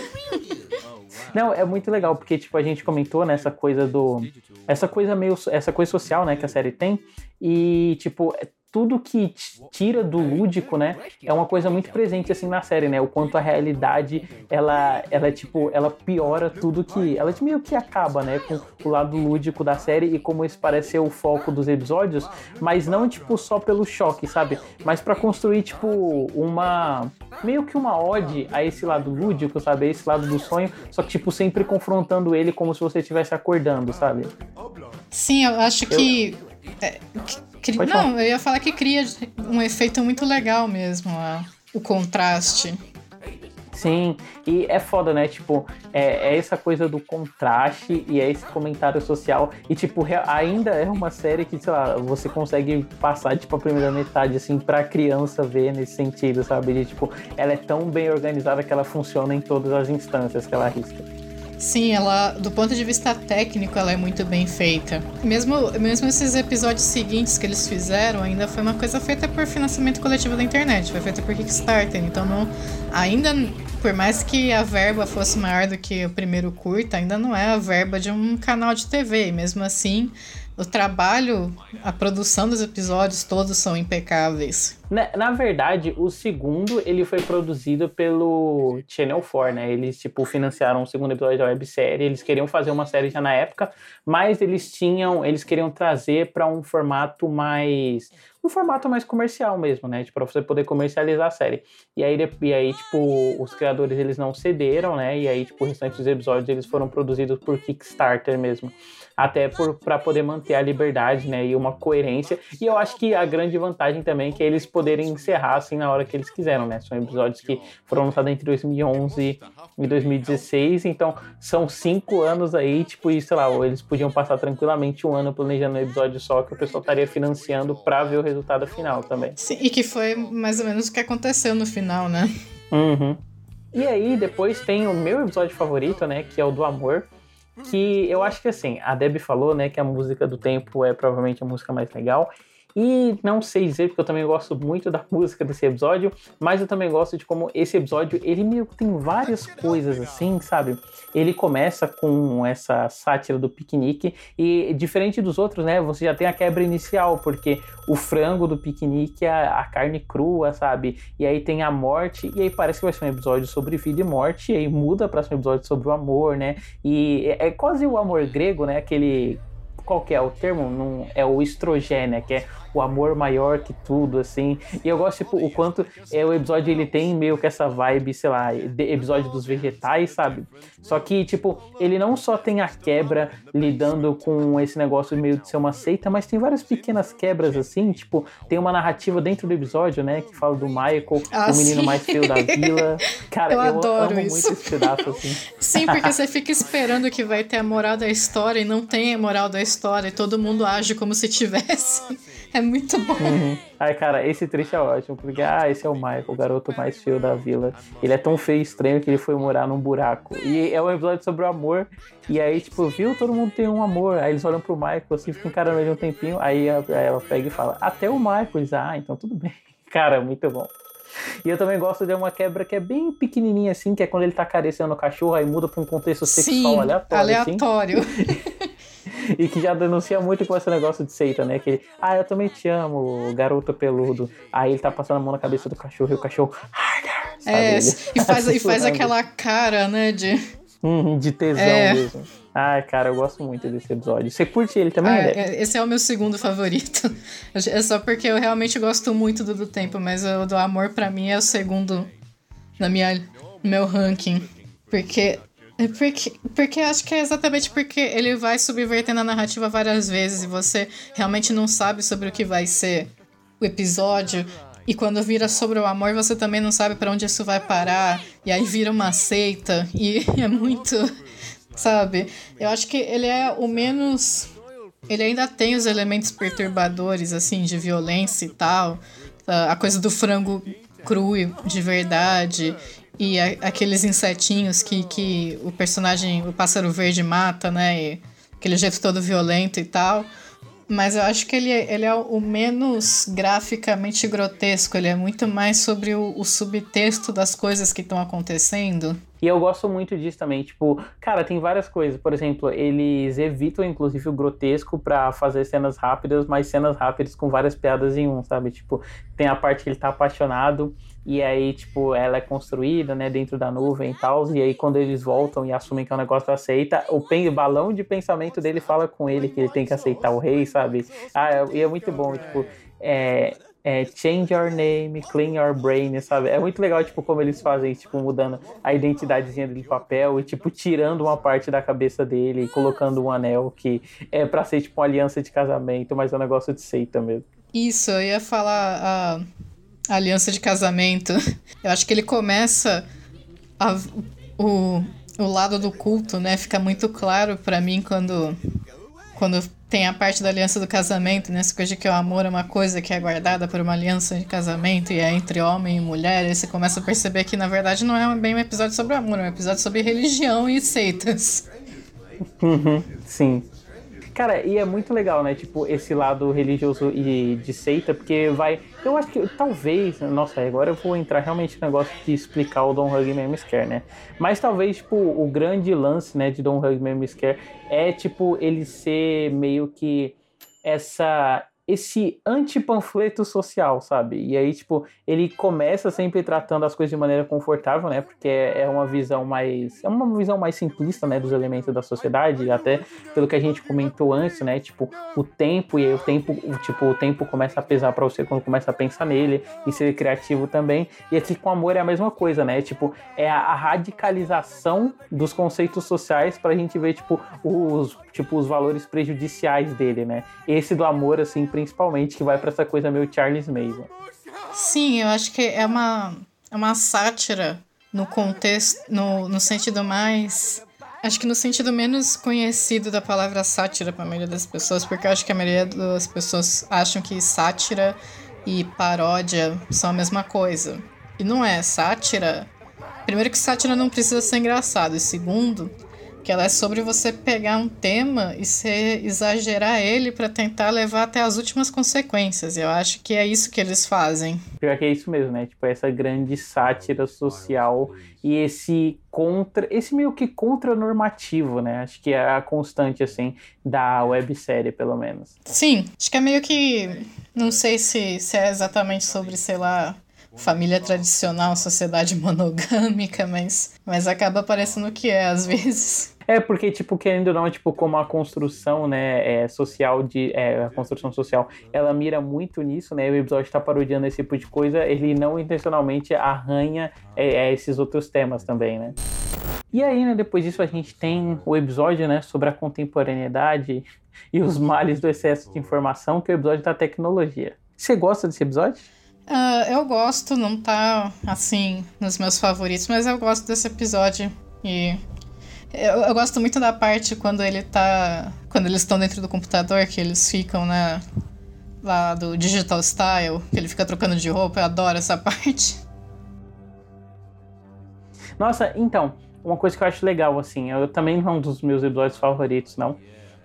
A: Não, é muito legal, porque, tipo, a gente comentou nessa coisa do. Essa coisa meio. Essa coisa social, né, que a série tem. E, tipo, tudo que tira do lúdico, né, é uma coisa muito presente assim na série, né? O quanto a realidade ela ela tipo, ela piora tudo que ela meio que acaba, né, com o lado lúdico da série e como esse parece ser o foco dos episódios, mas não tipo só pelo choque, sabe? Mas para construir tipo uma meio que uma ode a esse lado lúdico, sabe? A esse lado do sonho, só que tipo sempre confrontando ele como se você estivesse acordando, sabe?
B: Sim, eu acho que eu... É, Cri... Não, eu ia falar que cria um efeito muito legal mesmo, a... o contraste.
A: Sim, e é foda, né? Tipo, é, é, essa coisa do contraste e é esse comentário social. E, tipo, ainda é uma série que, sei lá, você consegue passar, tipo, a primeira metade, assim, pra criança ver nesse sentido, sabe? De, tipo, ela é tão bem organizada que ela funciona em todas as instâncias que ela arrisca.
B: Sim, ela, do ponto de vista técnico, ela é muito bem feita. Mesmo, mesmo esses episódios seguintes que eles fizeram, ainda foi uma coisa feita por financiamento coletivo da internet, foi feita por Kickstarter. Então, não, ainda, por mais que a verba fosse maior do que o primeiro curta, ainda não é a verba de um canal de TV. E mesmo assim, o trabalho, a produção dos episódios todos são impecáveis.
A: Na, na, verdade, o segundo ele foi produzido pelo Channel 4, né? Eles tipo financiaram o segundo episódio da websérie. Eles queriam fazer uma série já na época, mas eles tinham, eles queriam trazer para um formato mais um formato mais comercial mesmo, né? Tipo, para você poder comercializar a série. E aí, e aí, tipo, os criadores eles não cederam, né? E aí, tipo, restante dos episódios eles foram produzidos por Kickstarter mesmo até para poder manter a liberdade, né, e uma coerência. E eu acho que a grande vantagem também é que eles poderem encerrar assim na hora que eles quiseram, né? São episódios que foram lançados entre 2011 e 2016, então são cinco anos aí, tipo, e sei lá, eles podiam passar tranquilamente um ano planejando um episódio só que o pessoal estaria financiando para ver o resultado final também.
B: Sim, e que foi mais ou menos o que aconteceu no final, né?
A: Uhum. E aí, depois tem o meu episódio favorito, né? Que é o do amor que eu acho que assim, a Deb falou, né, que a música do tempo é provavelmente a música mais legal. E não sei dizer, porque eu também gosto muito da música desse episódio, mas eu também gosto de como esse episódio, ele meio que tem várias coisas assim, sabe? Ele começa com essa sátira do piquenique e diferente dos outros, né, você já tem a quebra inicial, porque o frango do piquenique é a carne crua, sabe? E aí tem a morte, e aí parece que vai ser um episódio sobre vida e morte, e aí muda para um episódio sobre o amor, né? E é, é quase o amor grego, né? Aquele qual que é o termo? Não, é o estrogênio, que é o amor maior que tudo, assim. E eu gosto, tipo, o quanto é, o episódio ele tem meio que essa vibe, sei lá, episódio dos vegetais, sabe? Só que, tipo, ele não só tem a quebra lidando com esse negócio meio de ser uma seita, mas tem várias pequenas quebras, assim, tipo, tem uma narrativa dentro do episódio, né, que fala do Michael, ah, o menino sim. mais feio da vila. Cara, eu, eu adoro amo isso. muito esse pedaço, assim.
B: Sim, porque você fica esperando que vai ter a moral da história e não tem a moral da história, e todo mundo age como se tivesse. É muito bom.
A: Uhum. Ai, cara, esse trecho é ótimo, porque, ah, esse é o Michael, o garoto mais feio da vila. Ele é tão feio e estranho que ele foi morar num buraco. E é um episódio sobre o amor. E aí, tipo, viu? Todo mundo tem um amor. Aí eles olham pro Michael, assim, ficam encarando ele um tempinho. Aí ela pega e fala, até o Michael. Eles, ah, então tudo bem. Cara, muito bom. E eu também gosto de uma quebra que é bem pequenininha, assim, que é quando ele tá acariciando o cachorro, aí muda pra um contexto sexual Sim, aleatório.
B: aleatório.
A: Assim. e que já denuncia muito com esse negócio de seita, né? Que ele, ah, eu também te amo, garoto peludo. Aí ele tá passando a mão na cabeça do cachorro e o cachorro.
B: É, e faz, e faz aquela cara, né? De,
A: uhum, de tesão é. mesmo. Ai, cara, eu gosto muito desse episódio. Você curte ele também, ah,
B: né? Esse é o meu segundo favorito. É só porque eu realmente gosto muito do, do tempo, mas o do amor para mim é o segundo na minha no meu ranking. Porque é porque, porque acho que é exatamente porque ele vai subvertendo a narrativa várias vezes e você realmente não sabe sobre o que vai ser o episódio. E quando vira sobre o amor, você também não sabe para onde isso vai parar. E aí vira uma seita. E é muito. Sabe? Eu acho que ele é o menos. Ele ainda tem os elementos perturbadores, assim, de violência e tal. A coisa do frango cru de verdade e a, aqueles insetinhos que, que o personagem, o pássaro verde mata, né? E aquele jeito todo violento e tal. Mas eu acho que ele, ele é o menos graficamente grotesco, ele é muito mais sobre o, o subtexto das coisas que estão acontecendo.
A: E eu gosto muito disso também. Tipo, cara, tem várias coisas. Por exemplo, eles evitam, inclusive, o grotesco para fazer cenas rápidas, mas cenas rápidas com várias piadas em um, sabe? Tipo, tem a parte que ele tá apaixonado e aí, tipo, ela é construída, né, dentro da nuvem e tal, e aí quando eles voltam e assumem que é um negócio aceita, o pen, balão de pensamento dele fala com ele que ele tem que aceitar o rei, sabe? Ah, e é muito bom, tipo, é, é, change your name, clean your brain, sabe? É muito legal, tipo, como eles fazem, tipo, mudando a identidadezinha dele de papel e, tipo, tirando uma parte da cabeça dele e colocando um anel que é pra ser, tipo, uma aliança de casamento, mas é um negócio de seita mesmo.
B: Isso, eu ia falar... Uh aliança de casamento. Eu acho que ele começa a, o, o lado do culto, né? Fica muito claro para mim quando quando tem a parte da aliança do casamento, né? Essa coisa de que o amor é uma coisa que é guardada por uma aliança de casamento e é entre homem e mulher. Aí você começa a perceber que, na verdade, não é bem um episódio sobre amor, é um episódio sobre religião e seitas.
A: Uhum, sim. Cara, e é muito legal, né? Tipo, esse lado religioso e de seita, porque vai. Eu acho que talvez. Nossa, agora eu vou entrar realmente no negócio de explicar o Don't Hug Me Scare, né? Mas talvez, tipo, o grande lance, né, de Don't Hug Me Scare é, tipo, ele ser meio que essa esse anti-panfleto social, sabe? E aí, tipo, ele começa sempre tratando as coisas de maneira confortável, né? Porque é uma visão mais. É uma visão mais simplista, né? Dos elementos da sociedade, até pelo que a gente comentou antes, né? Tipo, o tempo, e aí o tempo, tipo, o tempo começa a pesar para você quando começa a pensar nele e ser criativo também. E aqui com amor é a mesma coisa, né? Tipo, é a radicalização dos conceitos sociais pra gente ver, tipo, os, tipo, os valores prejudiciais dele, né? Esse do amor, assim, principalmente, que vai para essa coisa meio Charles Mason.
B: Sim, eu acho que é uma, é uma sátira no contexto, no, no sentido mais. Acho que no sentido menos conhecido da palavra sátira para a maioria das pessoas, porque eu acho que a maioria das pessoas acham que sátira e paródia são a mesma coisa. E não é. Sátira. Primeiro, que sátira não precisa ser engraçado. E segundo, que ela é sobre você pegar um tema e se exagerar ele para tentar levar até as últimas consequências. Eu acho que é isso que eles fazem.
A: Pior que é isso mesmo, né? Tipo, essa grande sátira social e esse contra, esse meio que contra-normativo, né? Acho que é a constante, assim, da websérie, pelo menos.
B: Sim, acho que é meio que. Não sei se, se é exatamente sobre, sei lá, família tradicional, sociedade monogâmica, mas, mas acaba parecendo que é às vezes.
A: É, porque, tipo, querendo ou não, tipo, como a construção, né, é, social de... É, a construção social, ela mira muito nisso, né, o episódio tá parodiando esse tipo de coisa, ele não intencionalmente arranha é, é, esses outros temas também, né. E aí, né, depois disso a gente tem o episódio, né, sobre a contemporaneidade e os males do excesso de informação, que é o episódio da tecnologia. Você gosta desse episódio?
B: Uh, eu gosto, não tá, assim, nos meus favoritos, mas eu gosto desse episódio e eu, eu, gosto muito da parte quando ele tá. Quando eles estão dentro do computador, que eles ficam, né? lá do Digital Style, que ele fica trocando de roupa, eu adoro essa parte.
A: Nossa, então, uma coisa que eu acho legal, assim, eu também não é um dos meus episódios favoritos, não.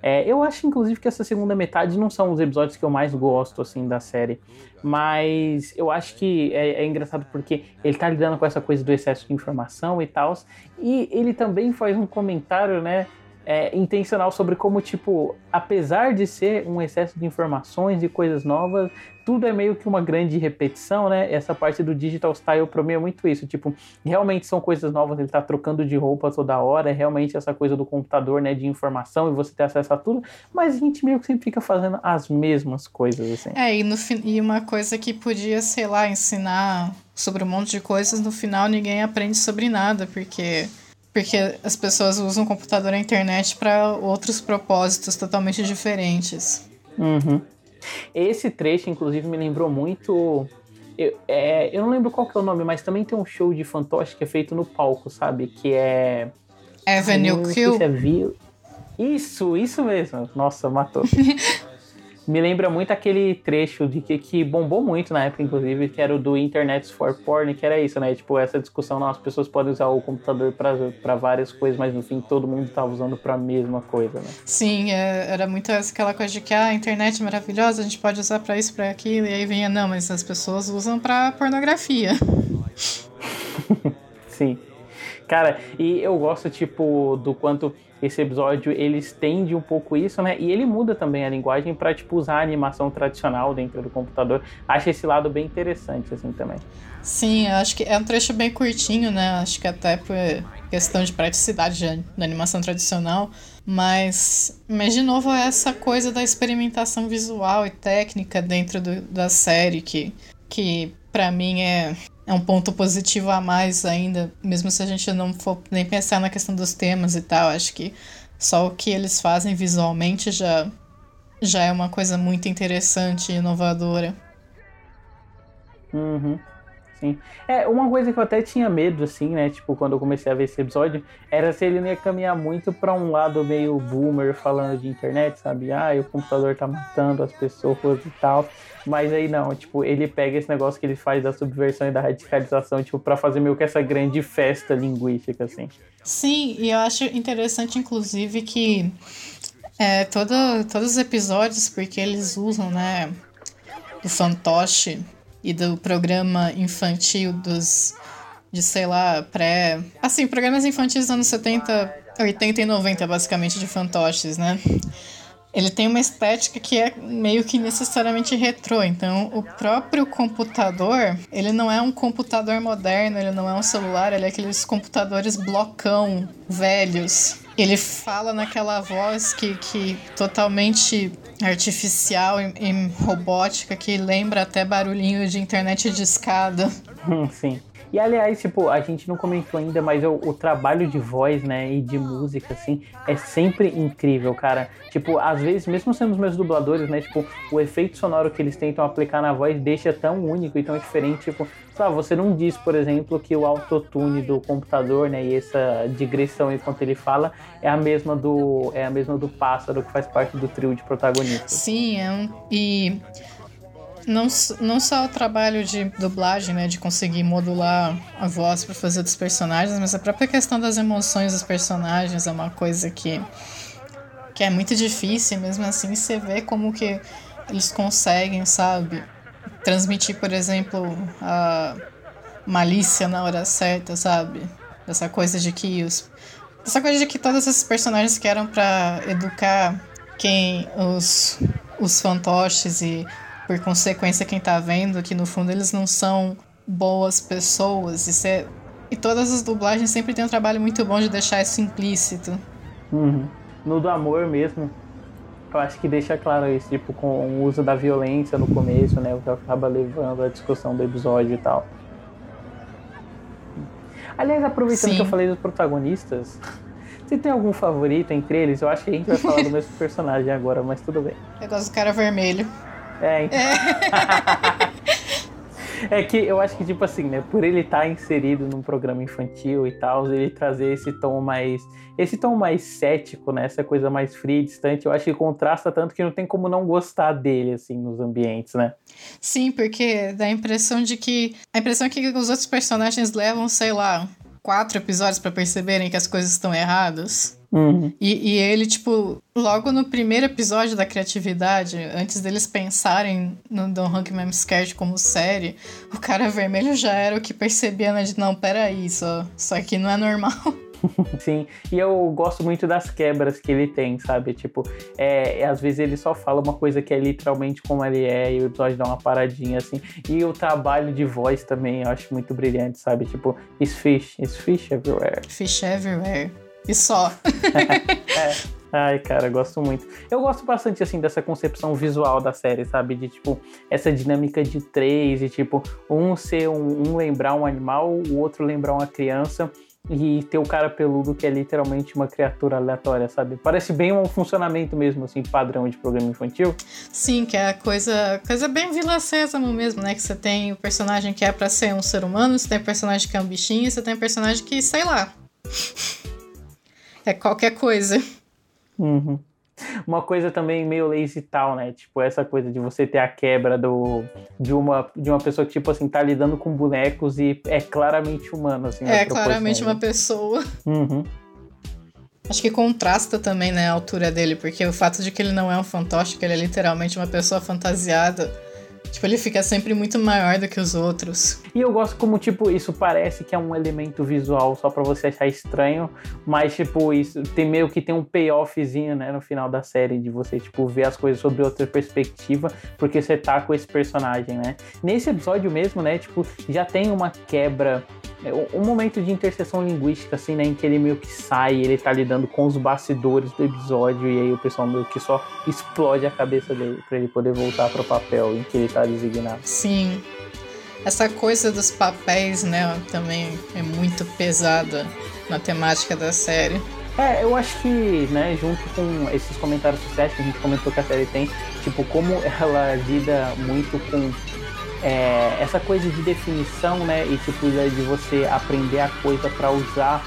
A: É, eu acho, inclusive, que essa segunda metade não são os episódios que eu mais gosto, assim, da série. Mas eu acho que é, é engraçado porque ele tá lidando com essa coisa do excesso de informação e tal. E ele também faz um comentário, né? É, intencional sobre como, tipo, apesar de ser um excesso de informações e coisas novas, tudo é meio que uma grande repetição, né? Essa parte do digital style pra mim é muito isso. Tipo, realmente são coisas novas, ele tá trocando de roupa toda hora, é realmente essa coisa do computador, né? De informação e você ter acesso a tudo, mas a gente meio que sempre fica fazendo as mesmas coisas, assim.
B: É, e, no, e uma coisa que podia, sei lá, ensinar sobre um monte de coisas, no final ninguém aprende sobre nada, porque porque as pessoas usam o computador e a internet para outros propósitos totalmente diferentes.
A: Uhum. Esse trecho, inclusive, me lembrou muito. Eu, é, eu não lembro qual que é o nome, mas também tem um show de fantoche que é feito no palco, sabe? Que é.
B: Avenue Q.
A: é Isso, isso mesmo. Nossa, matou. me lembra muito aquele trecho de que, que bombou muito na época, inclusive, que era o do Internet for Porn, que era isso, né? Tipo, essa discussão, não, as pessoas podem usar o computador para várias coisas, mas no fim todo mundo estava usando para a mesma coisa, né?
B: Sim, é, era muito aquela coisa de que ah, a internet é maravilhosa, a gente pode usar para isso, para aquilo, e aí vinha, não, mas as pessoas usam para pornografia.
A: Sim. Cara, e eu gosto, tipo, do quanto esse episódio ele estende um pouco isso, né? E ele muda também a linguagem para tipo usar a animação tradicional dentro do computador. Acho esse lado bem interessante assim também.
B: Sim, acho que é um trecho bem curtinho, né? Acho que até por questão de praticidade da animação tradicional, mas, mas de novo é essa coisa da experimentação visual e técnica dentro do, da série que que para mim é é um ponto positivo a mais ainda, mesmo se a gente não for nem pensar na questão dos temas e tal. Acho que só o que eles fazem visualmente já, já é uma coisa muito interessante e inovadora.
A: Uhum. Sim. É, uma coisa que eu até tinha medo, assim, né? Tipo, quando eu comecei a ver esse episódio, era se ele não ia caminhar muito para um lado meio boomer falando de internet, sabe? Ah, o computador tá matando as pessoas e tal. Mas aí não, tipo, ele pega esse negócio que ele faz da subversão e da radicalização, tipo, para fazer meio que essa grande festa linguística, assim.
B: Sim, e eu acho interessante, inclusive, que é, todo, todos os episódios, porque eles usam, né, o fantoche e do programa infantil dos de sei lá, pré, assim, programas infantis dos anos 70, 80 e 90 basicamente de fantoches, né? ele tem uma estética que é meio que necessariamente retrô. Então, o próprio computador, ele não é um computador moderno, ele não é um celular, ele é aqueles computadores blocão velhos. Ele fala naquela voz que, que totalmente artificial e, e robótica que lembra até barulhinho de internet de escada.
A: Sim. E aliás, tipo, a gente não comentou ainda, mas o, o, trabalho de voz, né, e de música, assim, é sempre incrível, cara. Tipo, às vezes, mesmo sendo os meus dubladores, né, tipo, o efeito sonoro que eles tentam aplicar na voz deixa tão único e tão diferente, tipo, sabe, você não diz, por exemplo, que o autotune do computador, né, e essa digressão enquanto ele fala é a mesma do é a mesma do pássaro que faz parte do trio de protagonistas.
B: Sim, é um, e não, não só o trabalho de dublagem, né, de conseguir modular a voz para fazer dos personagens, mas a própria questão das emoções dos personagens é uma coisa que, que é muito difícil, mesmo assim você vê como que eles conseguem, sabe, transmitir, por exemplo, a malícia na hora certa, sabe? Essa coisa de que os essa coisa de que todos esses personagens que eram para educar quem os os fantoches e por consequência, quem tá vendo que no fundo eles não são boas pessoas. Isso é... E todas as dublagens sempre tem um trabalho muito bom de deixar isso implícito.
A: Uhum. No do amor mesmo, eu acho que deixa claro isso, tipo, com o uso da violência no começo, né? O que acaba levando a discussão do episódio e tal. Aliás, aproveitando Sim. que eu falei dos protagonistas, você tem algum favorito entre eles? Eu acho que a gente vai falar do mesmo personagem agora, mas tudo bem.
B: Eu gosto do cara vermelho.
A: É, então. É. É que eu acho que, tipo assim, né? Por ele estar tá inserido num programa infantil e tal, ele trazer esse tom mais. Esse tom mais cético, né? Essa coisa mais fria e distante, eu acho que contrasta tanto que não tem como não gostar dele, assim, nos ambientes, né?
B: Sim, porque dá a impressão de que. A impressão é que os outros personagens levam, sei lá, quatro episódios para perceberem que as coisas estão erradas.
A: Uhum.
B: E, e, ele, tipo, logo no primeiro episódio da criatividade, antes deles pensarem no Don Hunk Mem Scared como série, o cara vermelho já era o que percebia, né? De não, peraí, só, só que não é normal.
A: Sim, e eu gosto muito das quebras que ele tem, sabe? Tipo, é, às vezes ele só fala uma coisa que é literalmente como ele é, e o episódio dá uma paradinha assim. E o trabalho de voz também eu acho muito brilhante, sabe? Tipo, it's fish, it's fish everywhere.
B: Fish everywhere. E só.
A: é. Ai, cara, gosto muito. Eu gosto bastante, assim, dessa concepção visual da série, sabe? De, tipo, essa dinâmica de três, e, tipo, um ser um, um lembrar um animal, o outro lembrar uma criança e ter o cara peludo que é literalmente uma criatura aleatória, sabe? Parece bem um funcionamento mesmo, assim, padrão de programa infantil.
B: Sim, que é a coisa, coisa bem Vila Sésamo mesmo, né? Que você tem o personagem que é para ser um ser humano, você tem o personagem que é um bichinho, e você tem o personagem que, sei lá. é qualquer coisa.
A: Uhum uma coisa também meio lazy tal, né? Tipo, essa coisa de você ter a quebra do, de, uma, de uma pessoa que, tipo assim, tá lidando com bonecos e é claramente humano, assim.
B: É, claramente uma pessoa.
A: Uhum.
B: Acho que contrasta também, né, a altura dele, porque o fato de que ele não é um fantoche, que ele é literalmente uma pessoa fantasiada Tipo, ele fica sempre muito maior do que os outros.
A: E eu gosto como, tipo, isso parece que é um elemento visual só para você achar estranho, mas, tipo, isso tem meio que tem um payoffzinho, né, no final da série, de você, tipo, ver as coisas sobre outra perspectiva, porque você tá com esse personagem, né? Nesse episódio mesmo, né, tipo, já tem uma quebra um momento de interseção linguística, assim, né, em que ele meio que sai, ele tá lidando com os bastidores do episódio, e aí o pessoal meio que só explode a cabeça dele para ele poder voltar pro papel em que ele tá designado.
B: Sim. Essa coisa dos papéis, né, também é muito pesada na temática da série.
A: É, eu acho que, né, junto com esses comentários sociais que a gente comentou que a série tem, tipo, como ela lida muito com é, essa coisa de definição, né, e tipo de você aprender a coisa para usar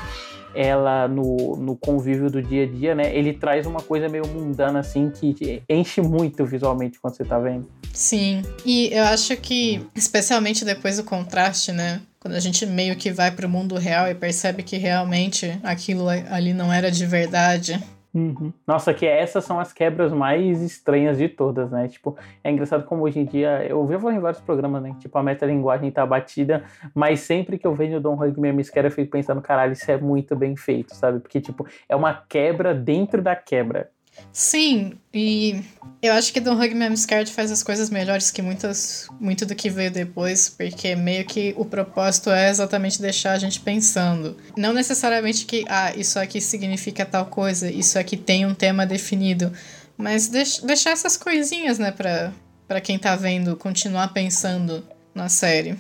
A: ela no, no convívio do dia a dia, né? Ele traz uma coisa meio mundana assim que enche muito visualmente quando você tá vendo.
B: Sim. E eu acho que especialmente depois do contraste, né? Quando a gente meio que vai para o mundo real e percebe que realmente aquilo ali não era de verdade,
A: Uhum. Nossa, que essas são as quebras mais estranhas de todas, né? Tipo, é engraçado como hoje em dia, eu vejo em vários programas, né? Tipo, a metalinguagem tá batida, mas sempre que eu vejo o Don Hugman Misquera, eu fico pensando, caralho, isso é muito bem feito, sabe? Porque, tipo, é uma quebra dentro da quebra.
B: Sim, e eu acho que Don't Hug Me I'm Scared faz as coisas melhores que muitas, muito do que veio depois, porque meio que o propósito é exatamente deixar a gente pensando. Não necessariamente que, ah, isso aqui significa tal coisa, isso aqui tem um tema definido, mas deix deixar essas coisinhas, né, pra, pra quem tá vendo continuar pensando na série.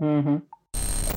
A: Uhum.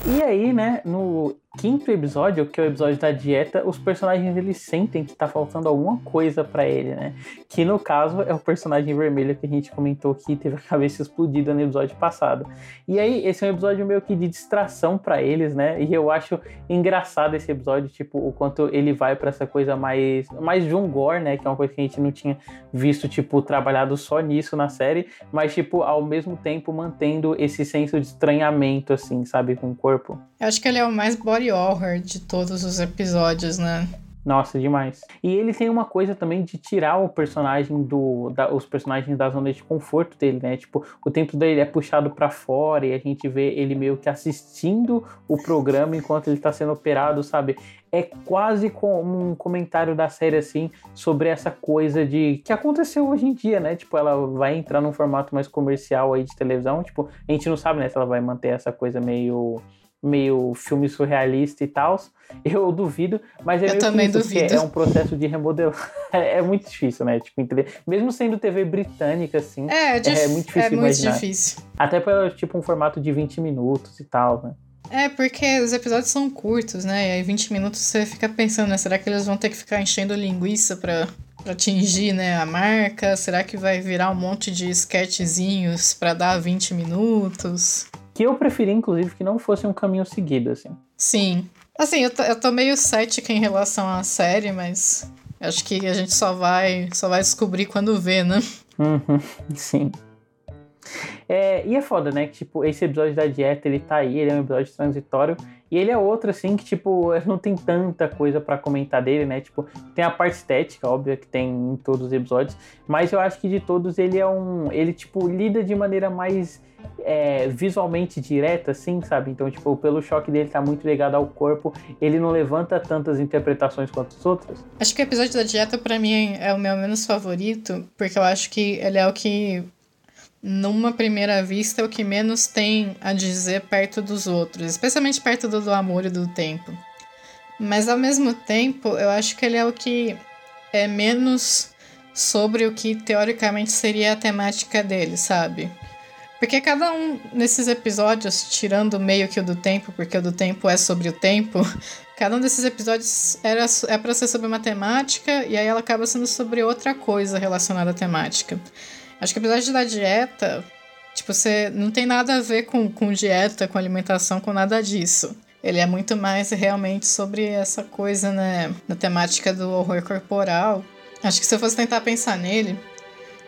A: E aí, né, no quinto episódio, que é o episódio da dieta, os personagens eles sentem que tá faltando alguma coisa para ele, né? Que no caso é o personagem vermelho que a gente comentou que teve a cabeça explodida no episódio passado. E aí, esse é um episódio meio que de distração para eles, né? E eu acho engraçado esse episódio, tipo, o quanto ele vai para essa coisa mais mais John Gore, né, que é uma coisa que a gente não tinha visto tipo trabalhado só nisso na série, mas tipo ao mesmo tempo mantendo esse senso de estranhamento assim, sabe, com o corpo.
B: Eu acho que ele é o mais body horror de todos os episódios, né?
A: Nossa, demais. E ele tem uma coisa também de tirar o personagem do. Da, os personagens da zona de conforto dele, né? Tipo, o tempo dele é puxado para fora e a gente vê ele meio que assistindo o programa enquanto ele tá sendo operado, sabe? É quase como um comentário da série, assim, sobre essa coisa de. que aconteceu hoje em dia, né? Tipo, ela vai entrar num formato mais comercial aí de televisão. Tipo, a gente não sabe, né? Se ela vai manter essa coisa meio meio filme surrealista e tal. Eu duvido, mas é
B: eu também
A: isso,
B: duvido.
A: é um processo de remodelar. É, é, muito difícil, né? Tipo, entender. Mesmo sendo TV britânica, assim,
B: é, é, é muito difícil é muito difícil.
A: Até para tipo um formato de 20 minutos e tal, né?
B: É, porque os episódios são curtos, né? E aí 20 minutos você fica pensando, né? Será que eles vão ter que ficar enchendo linguiça pra, para atingir, né, a marca? Será que vai virar um monte de sketchzinhos para dar 20 minutos?
A: Que eu preferi, inclusive, que não fosse um caminho seguido, assim.
B: Sim. Assim, eu tô, eu tô meio cética em relação à série, mas acho que a gente só vai, só vai descobrir quando vê, né?
A: Uhum, sim. É, e é foda, né? Que, tipo, esse episódio da dieta, ele tá aí, ele é um episódio transitório. E ele é outro, assim, que, tipo, não tem tanta coisa para comentar dele, né? Tipo, tem a parte estética, óbvia, que tem em todos os episódios. Mas eu acho que de todos ele é um. Ele, tipo, lida de maneira mais é, visualmente direta, assim, sabe? Então, tipo, pelo choque dele tá muito ligado ao corpo, ele não levanta tantas interpretações quanto os outros.
B: Acho que o episódio da dieta, para mim, é o meu menos favorito, porque eu acho que ele é o que numa primeira vista, é o que menos tem a dizer perto dos outros, especialmente perto do, do amor e do tempo. Mas ao mesmo tempo, eu acho que ele é o que é menos sobre o que teoricamente seria a temática dele, sabe? Porque cada um nesses episódios, tirando meio que o do tempo, porque o do tempo é sobre o tempo, cada um desses episódios era, é para ser sobre matemática e aí ela acaba sendo sobre outra coisa relacionada à temática. Acho que o episódio da dieta, tipo, você não tem nada a ver com, com dieta, com alimentação, com nada disso. Ele é muito mais realmente sobre essa coisa, né, na temática do horror corporal. Acho que se eu fosse tentar pensar nele,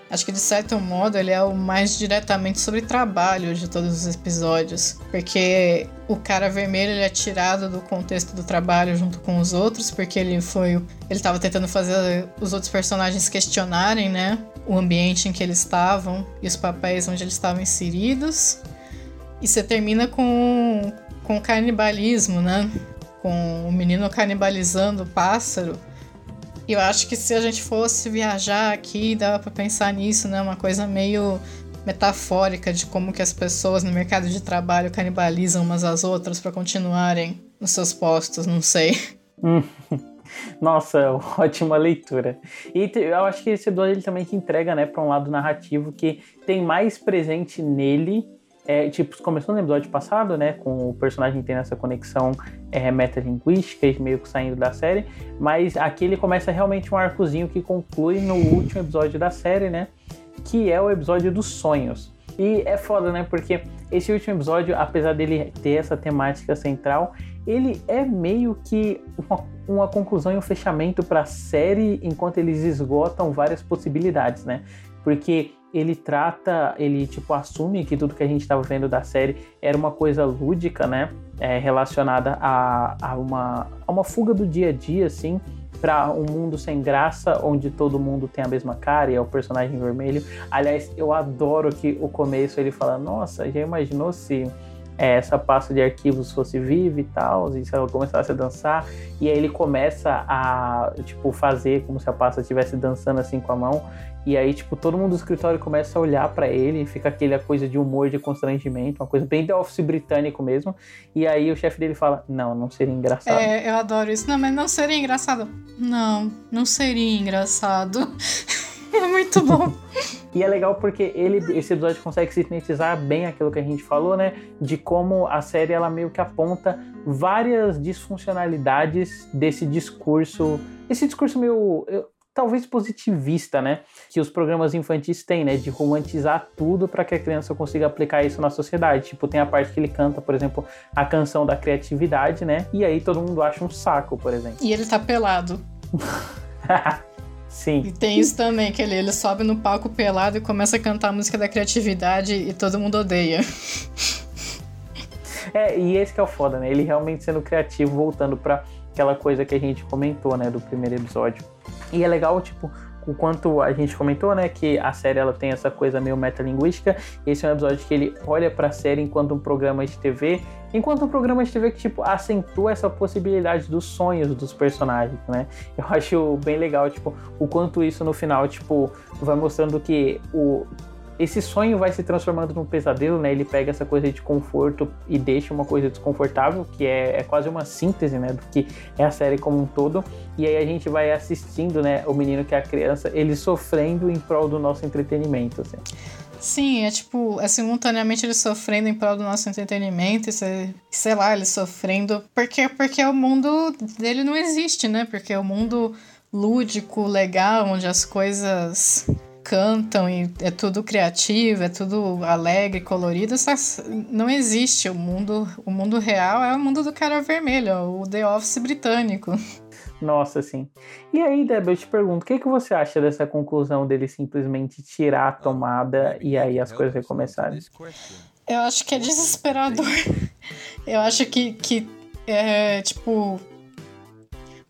B: Acho que de certo modo ele é o mais diretamente sobre trabalho de todos os episódios, porque o cara vermelho ele é tirado do contexto do trabalho junto com os outros, porque ele foi ele estava tentando fazer os outros personagens questionarem, né, o ambiente em que eles estavam e os papéis onde eles estavam inseridos. E você termina com com canibalismo, né? Com o menino canibalizando o pássaro e eu acho que se a gente fosse viajar aqui, dava para pensar nisso, né? Uma coisa meio metafórica de como que as pessoas no mercado de trabalho canibalizam umas às outras para continuarem nos seus postos, não sei.
A: Nossa, ótima leitura. E eu acho que esse episódio ele também te entrega, né, para um lado narrativo que tem mais presente nele é, tipo, começou no episódio passado, né, com o personagem tendo essa conexão é, metalinguística e meio que saindo da série, mas aqui ele começa realmente um arcozinho que conclui no último episódio da série, né, que é o episódio dos sonhos. E é foda, né, porque esse último episódio, apesar dele ter essa temática central, ele é meio que uma, uma conclusão e um fechamento para a série enquanto eles esgotam várias possibilidades, né? Porque ele trata, ele tipo assume que tudo que a gente estava vendo da série era uma coisa lúdica, né? É, relacionada a, a, uma, a uma fuga do dia a dia, assim, para um mundo sem graça, onde todo mundo tem a mesma cara e é o personagem vermelho. Aliás, eu adoro que o começo ele fala: Nossa, já imaginou se é, essa pasta de arquivos fosse viva e tal, e se ela começasse a dançar, e aí ele começa a, tipo, fazer como se a pasta estivesse dançando assim com a mão, e aí, tipo, todo mundo do escritório começa a olhar para ele, fica aquela coisa de humor, de constrangimento, uma coisa bem The Office britânico mesmo, e aí o chefe dele fala, não, não seria engraçado.
B: É, eu adoro isso. Não, mas não seria engraçado. Não, não seria engraçado. É muito bom.
A: e é legal porque ele, esse episódio consegue sintetizar bem aquilo que a gente falou, né? De como a série ela meio que aponta várias disfuncionalidades desse discurso, esse discurso meio talvez positivista, né? Que os programas infantis têm, né? De romantizar tudo para que a criança consiga aplicar isso na sociedade. Tipo, tem a parte que ele canta, por exemplo, a canção da criatividade, né? E aí todo mundo acha um saco, por exemplo.
B: E ele tá pelado.
A: Sim.
B: E tem isso também, que ele, ele sobe no palco pelado e começa a cantar a música da criatividade e todo mundo odeia.
A: É, e esse que é o foda, né? Ele realmente sendo criativo, voltando para aquela coisa que a gente comentou, né, do primeiro episódio. E é legal, tipo, o quanto a gente comentou, né, que a série ela tem essa coisa meio metalinguística. Esse é um episódio que ele olha para a série enquanto um programa de TV, enquanto um programa de TV que tipo acentua essa possibilidade dos sonhos dos personagens, né? Eu acho bem legal, tipo, o quanto isso no final, tipo, vai mostrando que o esse sonho vai se transformando num pesadelo, né? Ele pega essa coisa de conforto e deixa uma coisa desconfortável, que é, é, quase uma síntese, né? Do que é a série como um todo. E aí a gente vai assistindo, né? O menino que é a criança, ele sofrendo em prol do nosso entretenimento, assim.
B: Sim, é tipo, é simultaneamente ele sofrendo em prol do nosso entretenimento e sei lá, ele sofrendo porque, porque o mundo dele não existe, né? Porque o mundo lúdico, legal, onde as coisas cantam e é tudo criativo, é tudo alegre, colorido, não existe. O mundo, o mundo real é o mundo do cara vermelho, o The Office britânico.
A: Nossa, sim. E aí, Débora, eu te pergunto, o que, que você acha dessa conclusão dele simplesmente tirar a tomada e aí as coisas recomeçarem?
B: Eu acho que é desesperador. Eu acho que, que é, tipo,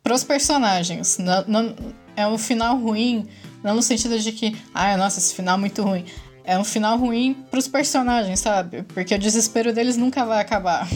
B: pros personagens, não, não, é um final ruim, não no sentido de que, ai, nossa, esse final é muito ruim. É um final ruim pros personagens, sabe? Porque o desespero deles nunca vai acabar.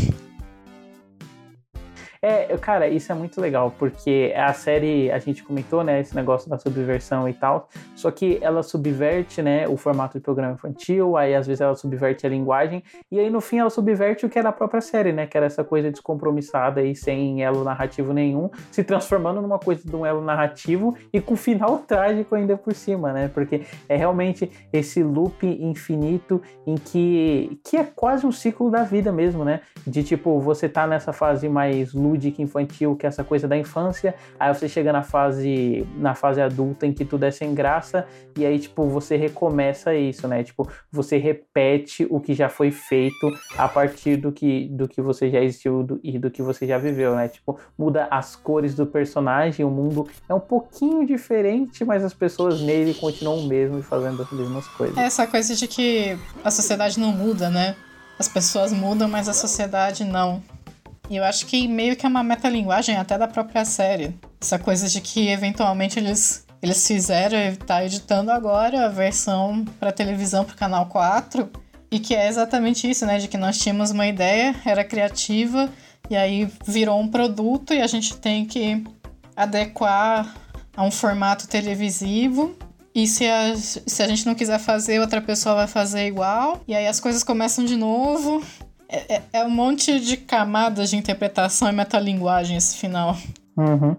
A: É, cara, isso é muito legal, porque a série, a gente comentou, né, esse negócio da subversão e tal, só que ela subverte, né, o formato de programa infantil, aí às vezes ela subverte a linguagem, e aí no fim ela subverte o que era a própria série, né, que era essa coisa descompromissada e sem elo narrativo nenhum, se transformando numa coisa de um elo narrativo e com final trágico ainda por cima, né, porque é realmente esse loop infinito em que, que é quase um ciclo da vida mesmo, né, de tipo, você tá nessa fase mais lúdica, lúdica infantil, que é essa coisa da infância. Aí você chega na fase na fase adulta em que tudo é sem graça e aí tipo você recomeça isso, né? Tipo, você repete o que já foi feito a partir do que do que você já existiu do, e do que você já viveu, né? Tipo, muda as cores do personagem, o mundo é um pouquinho diferente, mas as pessoas nele continuam o mesmo e fazendo as mesmas coisas.
B: Essa coisa de que a sociedade não muda, né? As pessoas mudam, mas a sociedade não. E eu acho que meio que é uma metalinguagem até da própria série. Essa coisa de que eventualmente eles, eles fizeram tá editando agora a versão para televisão pro canal 4. E que é exatamente isso, né? De que nós tínhamos uma ideia, era criativa, e aí virou um produto e a gente tem que adequar a um formato televisivo. E se a, se a gente não quiser fazer, outra pessoa vai fazer igual. E aí as coisas começam de novo. É, é, é, um monte de camadas de interpretação e metalinguagem esse final.
A: Uhum.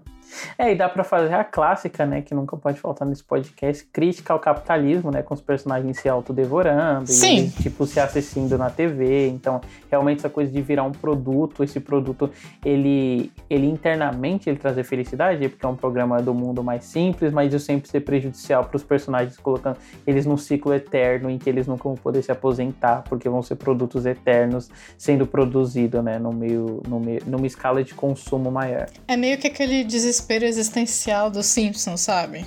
A: É, e dá para fazer a clássica, né, que nunca pode faltar nesse podcast, crítica ao capitalismo, né, com os personagens se autodevorando
B: Sim.
A: e tipo se assistindo na TV. Então, realmente essa coisa de virar um produto, esse produto ele ele internamente ele trazer felicidade, porque é um programa do mundo mais simples, mas isso sempre ser prejudicial para os personagens colocando eles num ciclo eterno em que eles nunca vão poder se aposentar, porque vão ser produtos eternos sendo produzidos, né, no meio, no meio numa escala de consumo maior.
B: É meio que aquele desespero desespero existencial dos Simpsons, sabe?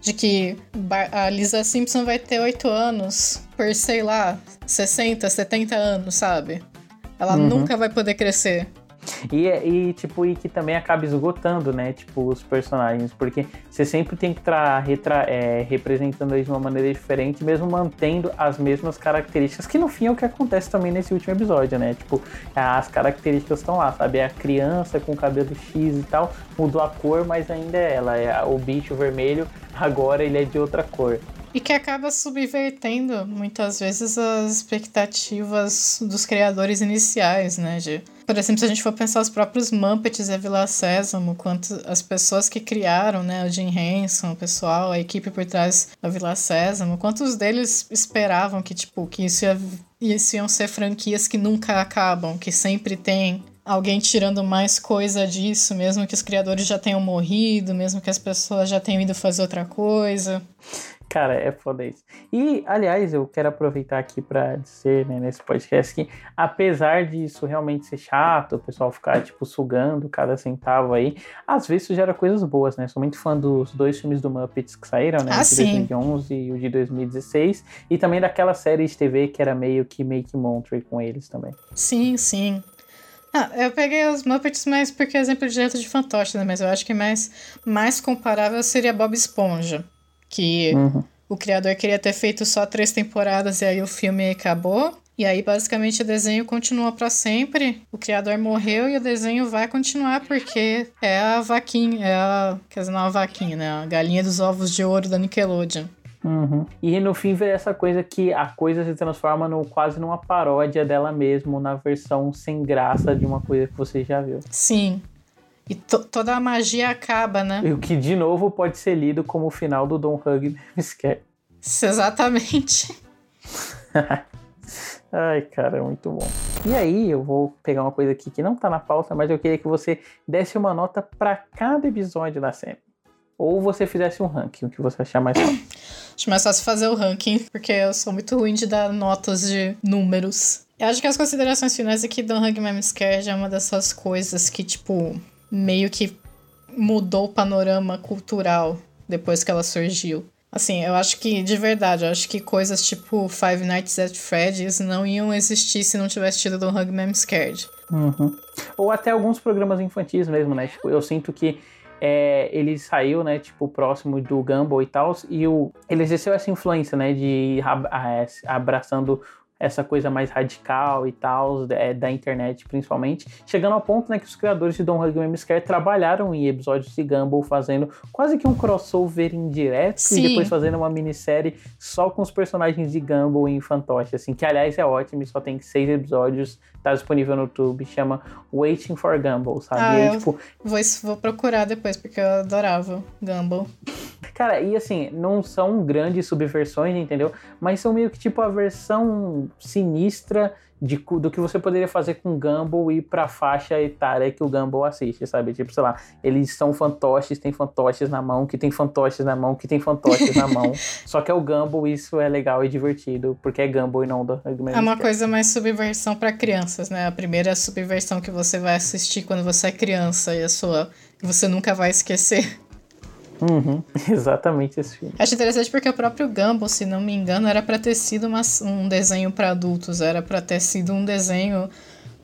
B: De que a Lisa Simpson vai ter 8 anos por, sei lá, 60, 70 anos, sabe? Ela uhum. nunca vai poder crescer.
A: E, e, tipo, e que também acaba esgotando, né? Tipo, os personagens. Porque você sempre tem que estar é, representando eles de uma maneira diferente, mesmo mantendo as mesmas características, que no fim é o que acontece também nesse último episódio, né? Tipo, as características estão lá, sabe? É a criança com cabelo X e tal, mudou a cor, mas ainda é ela. É o bicho vermelho, agora ele é de outra cor.
B: E que acaba subvertendo muitas vezes as expectativas dos criadores iniciais, né? De, por exemplo, se a gente for pensar os próprios Muppets e a Vila Sésamo, quanto as pessoas que criaram, né? O Henson, o pessoal, a equipe por trás da Vila Sésamo, quantos deles esperavam que, tipo, que isso, ia, isso iam ser franquias que nunca acabam, que sempre tem alguém tirando mais coisa disso, mesmo que os criadores já tenham morrido, mesmo que as pessoas já tenham ido fazer outra coisa.
A: Cara, é foda isso. E, aliás, eu quero aproveitar aqui para dizer, né, nesse podcast que, apesar disso realmente ser chato, o pessoal ficar, tipo, sugando cada centavo aí, às vezes isso gera coisas boas, né? Sou muito fã dos dois filmes do Muppets que saíram, né?
B: Ah,
A: o de 2011 e o de 2016. E também daquela série de TV que era meio que Make Monterey com eles também.
B: Sim, sim. Ah, eu peguei os Muppets mais porque é exemplo direto de fantoche, né? Mas eu acho que mais, mais comparável seria Bob Esponja que uhum. o criador queria ter feito só três temporadas e aí o filme acabou. E aí, basicamente, o desenho continua para sempre. O criador morreu e o desenho vai continuar porque é a vaquinha, é a. Quer dizer, não é a vaquinha, né? A galinha dos ovos de ouro da Nickelodeon.
A: Uhum. E no fim vê essa coisa que a coisa se transforma no, quase numa paródia dela mesmo, na versão sem graça de uma coisa que você já viu.
B: Sim. E to toda a magia acaba, né?
A: E o que de novo pode ser lido como o final do Don Hug Scare.
B: Exatamente.
A: Ai, cara, é muito bom. E aí, eu vou pegar uma coisa aqui que não tá na pauta, mas eu queria que você desse uma nota para cada episódio da série. Ou você fizesse um ranking, o que você achar mais fácil.
B: Acho mais fácil fazer o ranking, porque eu sou muito ruim de dar notas de números. Eu acho que as considerações finais aqui do Hungman Scared é uma dessas coisas que, tipo, meio que mudou o panorama cultural depois que ela surgiu. Assim, eu acho que, de verdade, eu acho que coisas tipo Five Nights at Freddy's não iam existir se não tivesse tido do Hungman Scared.
A: Uhum. Ou até alguns programas infantis mesmo, né? Tipo, eu sinto que é, ele saiu, né, tipo, próximo do Gumball e tal, e o, ele exerceu essa influência, né, de abraçando essa coisa mais radical e tal, é, da internet principalmente, chegando ao ponto né, que os criadores de Don't Hug Me Scare trabalharam em episódios de Gumball fazendo quase que um crossover indireto Sim. e depois fazendo uma minissérie só com os personagens de Gumball e Fantoche, assim, que aliás é ótimo e só tem seis episódios, tá disponível no YouTube, chama Waiting for Gumball, sabe?
B: Ah, aí, tipo... vou, vou procurar depois, porque eu adorava Gumball.
A: Cara, e assim, não são grandes subversões, entendeu? Mas são meio que tipo a versão sinistra de, do que você poderia fazer com Gumball e pra faixa etária que o Gumball assiste, sabe? Tipo, sei lá, eles são fantoches, tem fantoches na mão, que tem fantoches na mão, que tem fantoches na mão. Só que é o Gumball, isso é legal e divertido, porque é Gumball e não do
B: É uma coisa mais subversão para crianças, né? A primeira subversão que você vai assistir quando você é criança e a sua você nunca vai esquecer.
A: Uhum, exatamente esse filme.
B: Acho interessante porque o próprio Gumball, se não me engano, era para ter sido uma, um desenho para adultos, era para ter sido um desenho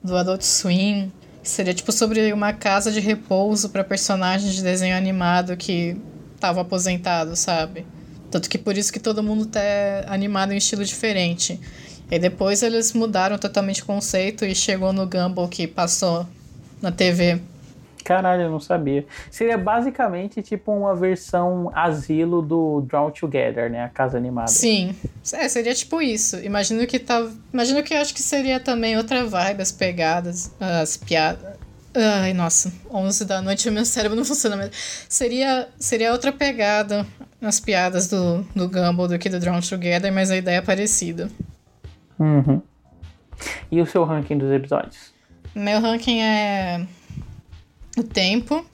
B: do Adult Swim, seria tipo sobre uma casa de repouso para personagens de desenho animado que estavam aposentados, sabe? Tanto que por isso que todo mundo tá animado em estilo diferente. E depois eles mudaram totalmente o conceito e chegou no Gumball que passou na TV
A: Caralho, eu não sabia. Seria basicamente tipo uma versão asilo do Drawn Together, né? A casa animada.
B: Sim. É, seria tipo isso. Imagino que tá. Imagino que eu acho que seria também outra vibe, as pegadas, as piadas. Ai, nossa, 11 da noite o meu cérebro não funciona mais. Seria, seria outra pegada nas piadas do, do Gumball do que do Drawn Together, mas a ideia é parecida.
A: Uhum. E o seu ranking dos episódios?
B: Meu ranking é o tempo,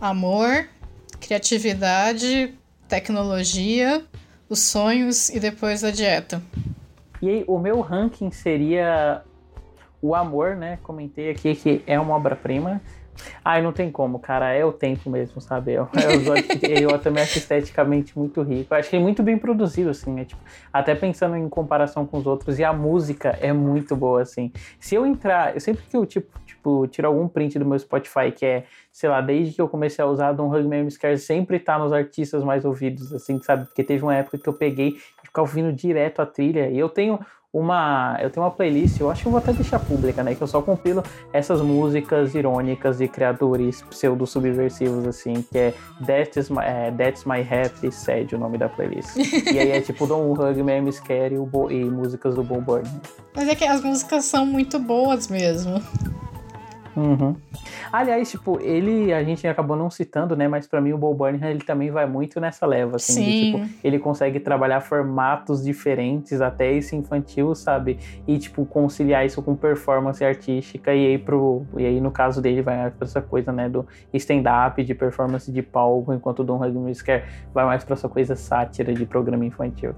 B: amor, criatividade, tecnologia, os sonhos e depois a dieta.
A: E aí, o meu ranking seria o amor, né? Comentei aqui que é uma obra-prima. Ai, não tem como, cara. É o tempo mesmo, sabe? É, é eu também acho esteticamente muito rico. Achei muito bem produzido, assim, né? Tipo, até pensando em comparação com os outros. E a música é muito boa, assim. Se eu entrar, eu sempre que eu, tipo, tipo, tiro algum print do meu Spotify, que é, sei lá, desde que eu comecei a usar Don Hug Memes Scare, sempre tá nos artistas mais ouvidos, assim, sabe? Porque teve uma época que eu peguei e ficava ouvindo direto a trilha. E eu tenho uma. Eu tenho uma playlist, eu acho que eu vou até deixar pública, né? Que eu só compilo essas músicas irônicas de criadores pseudo-subversivos, assim, que é That's My, é, That's My Happy Sad, o nome da playlist. e aí é tipo Don't Hug Me, Scare e, e músicas do Bob Burn.
B: Mas é que as músicas são muito boas mesmo.
A: Uhum. Aliás, tipo, ele a gente acabou não citando, né? Mas para mim o Bo Burnham ele também vai muito nessa leva, assim, Sim. De, tipo, ele consegue trabalhar formatos diferentes, até esse infantil, sabe? E tipo conciliar isso com performance artística e aí pro e aí no caso dele vai para essa coisa, né, do stand-up, de performance de palco, enquanto o Don Hughes quer vai mais para essa coisa sátira de programa infantil.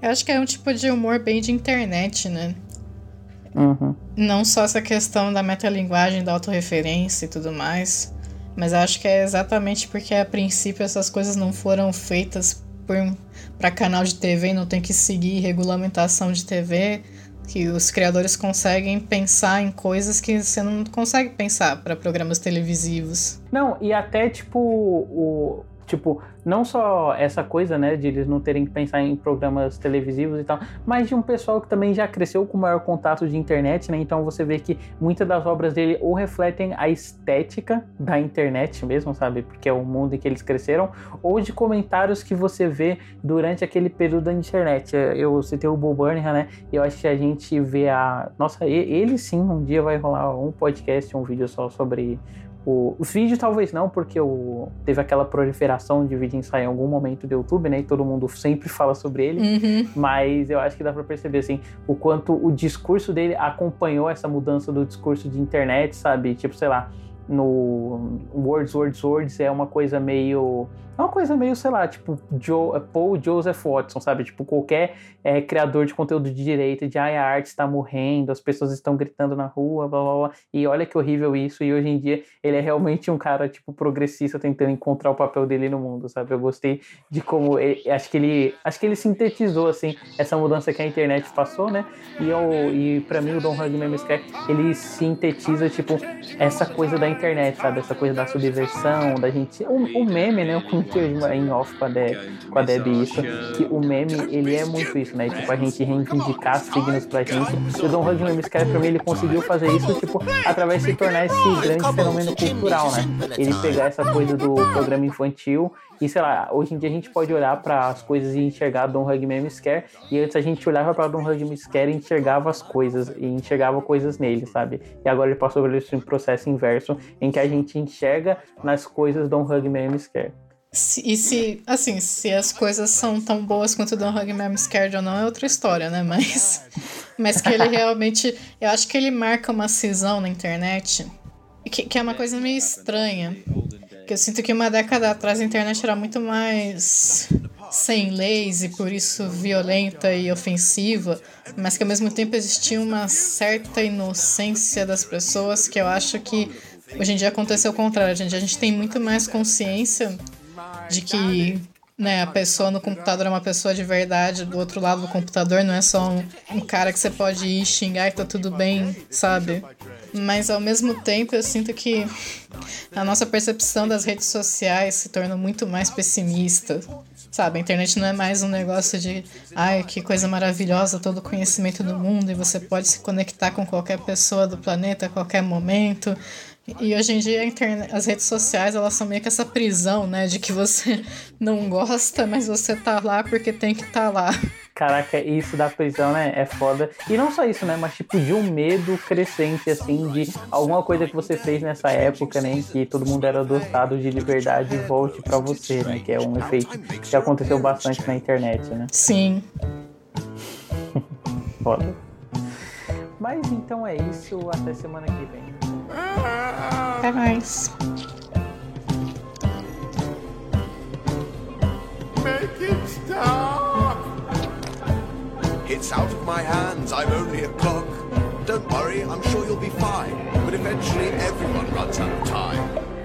B: Eu acho que é um tipo de humor bem de internet, né?
A: Uhum.
B: Não só essa questão da metalinguagem, da autorreferência e tudo mais, mas acho que é exatamente porque a princípio essas coisas não foram feitas para canal de TV não tem que seguir regulamentação de TV, que os criadores conseguem pensar em coisas que você não consegue pensar para programas televisivos.
A: Não, e até tipo o Tipo, não só essa coisa, né, de eles não terem que pensar em programas televisivos e tal, mas de um pessoal que também já cresceu com maior contato de internet, né? Então você vê que muitas das obras dele ou refletem a estética da internet mesmo, sabe? Porque é o mundo em que eles cresceram, ou de comentários que você vê durante aquele período da internet. Eu citei o Bob Burnham, né? E eu acho que a gente vê a. Nossa, ele sim, um dia vai rolar um podcast, um vídeo só sobre o, os vídeos talvez não, porque o, teve aquela proliferação de vídeo ensaio em algum momento do YouTube, né? E todo mundo sempre fala sobre ele.
B: Uhum.
A: Mas eu acho que dá para perceber, assim, o quanto o discurso dele acompanhou essa mudança do discurso de internet, sabe? Tipo, sei lá, no Words, Words, Words é uma coisa meio é uma coisa meio, sei lá, tipo Joe, Paul Joseph Watson, sabe? Tipo, qualquer é, criador de conteúdo de direita, de ai, a arte está morrendo, as pessoas estão gritando na rua, blá, blá, blá, e olha que horrível isso, e hoje em dia ele é realmente um cara, tipo, progressista, tentando encontrar o papel dele no mundo, sabe? Eu gostei de como, ele, acho que ele, acho que ele sintetizou, assim, essa mudança que a internet passou, né? E, eu, e pra mim o Don Hug Memescar, ele sintetiza, tipo, essa coisa da internet, sabe? Essa coisa da subversão, da gente, o, o meme, né? O em off com a, Deb, com a Deb isso, que o meme, ele é muito isso, né? Tipo, a gente reivindicar signos pra gente. E o Don Hug Memes, cara, pra mim, ele conseguiu fazer isso, tipo, através de se tornar esse grande fenômeno cultural, né? Ele pegar essa coisa do programa infantil e sei lá, hoje em dia a gente pode olhar para as coisas e enxergar Don Hug Meme Scare. E antes a gente olhava para Don Hug Meme Scare e enxergava as coisas, e enxergava coisas nele, sabe? E agora ele passou por esse processo inverso em que a gente enxerga nas coisas Don Hug Meme Scare.
B: Se, e se, assim, se as coisas são tão boas quanto o Don Hugman Scared ou não, é outra história, né? Mas, mas que ele realmente. Eu acho que ele marca uma cisão na internet que, que é uma coisa meio estranha. Que eu sinto que uma década atrás a internet era muito mais sem leis e por isso violenta e ofensiva, mas que ao mesmo tempo existia uma certa inocência das pessoas que eu acho que hoje em dia aconteceu o contrário. Hoje em dia a gente tem muito mais consciência de que né, a pessoa no computador é uma pessoa de verdade, do outro lado do computador não é só um, um cara que você pode ir xingar e tá tudo bem, sabe? Mas ao mesmo tempo eu sinto que a nossa percepção das redes sociais se torna muito mais pessimista. Sabe, a internet não é mais um negócio de ai, que coisa maravilhosa, todo o conhecimento do mundo e você pode se conectar com qualquer pessoa do planeta a qualquer momento. E hoje em dia internet, as redes sociais elas são meio que essa prisão, né? De que você não gosta, mas você tá lá porque tem que estar tá lá.
A: Caraca, isso da prisão, né? É foda. E não só isso, né? Mas tipo de um medo crescente, assim, de alguma coisa que você fez nessa época, né? Que todo mundo era dotado de liberdade e volte para você, né? Que é um efeito que aconteceu bastante na internet, né?
B: Sim.
A: foda. Mas então é isso. Até semana que vem.
B: Até mais. Make it stop. It's out of my hands. I'm only a clock. Don't worry, I'm sure you'll be fine. But eventually everyone runs out of time.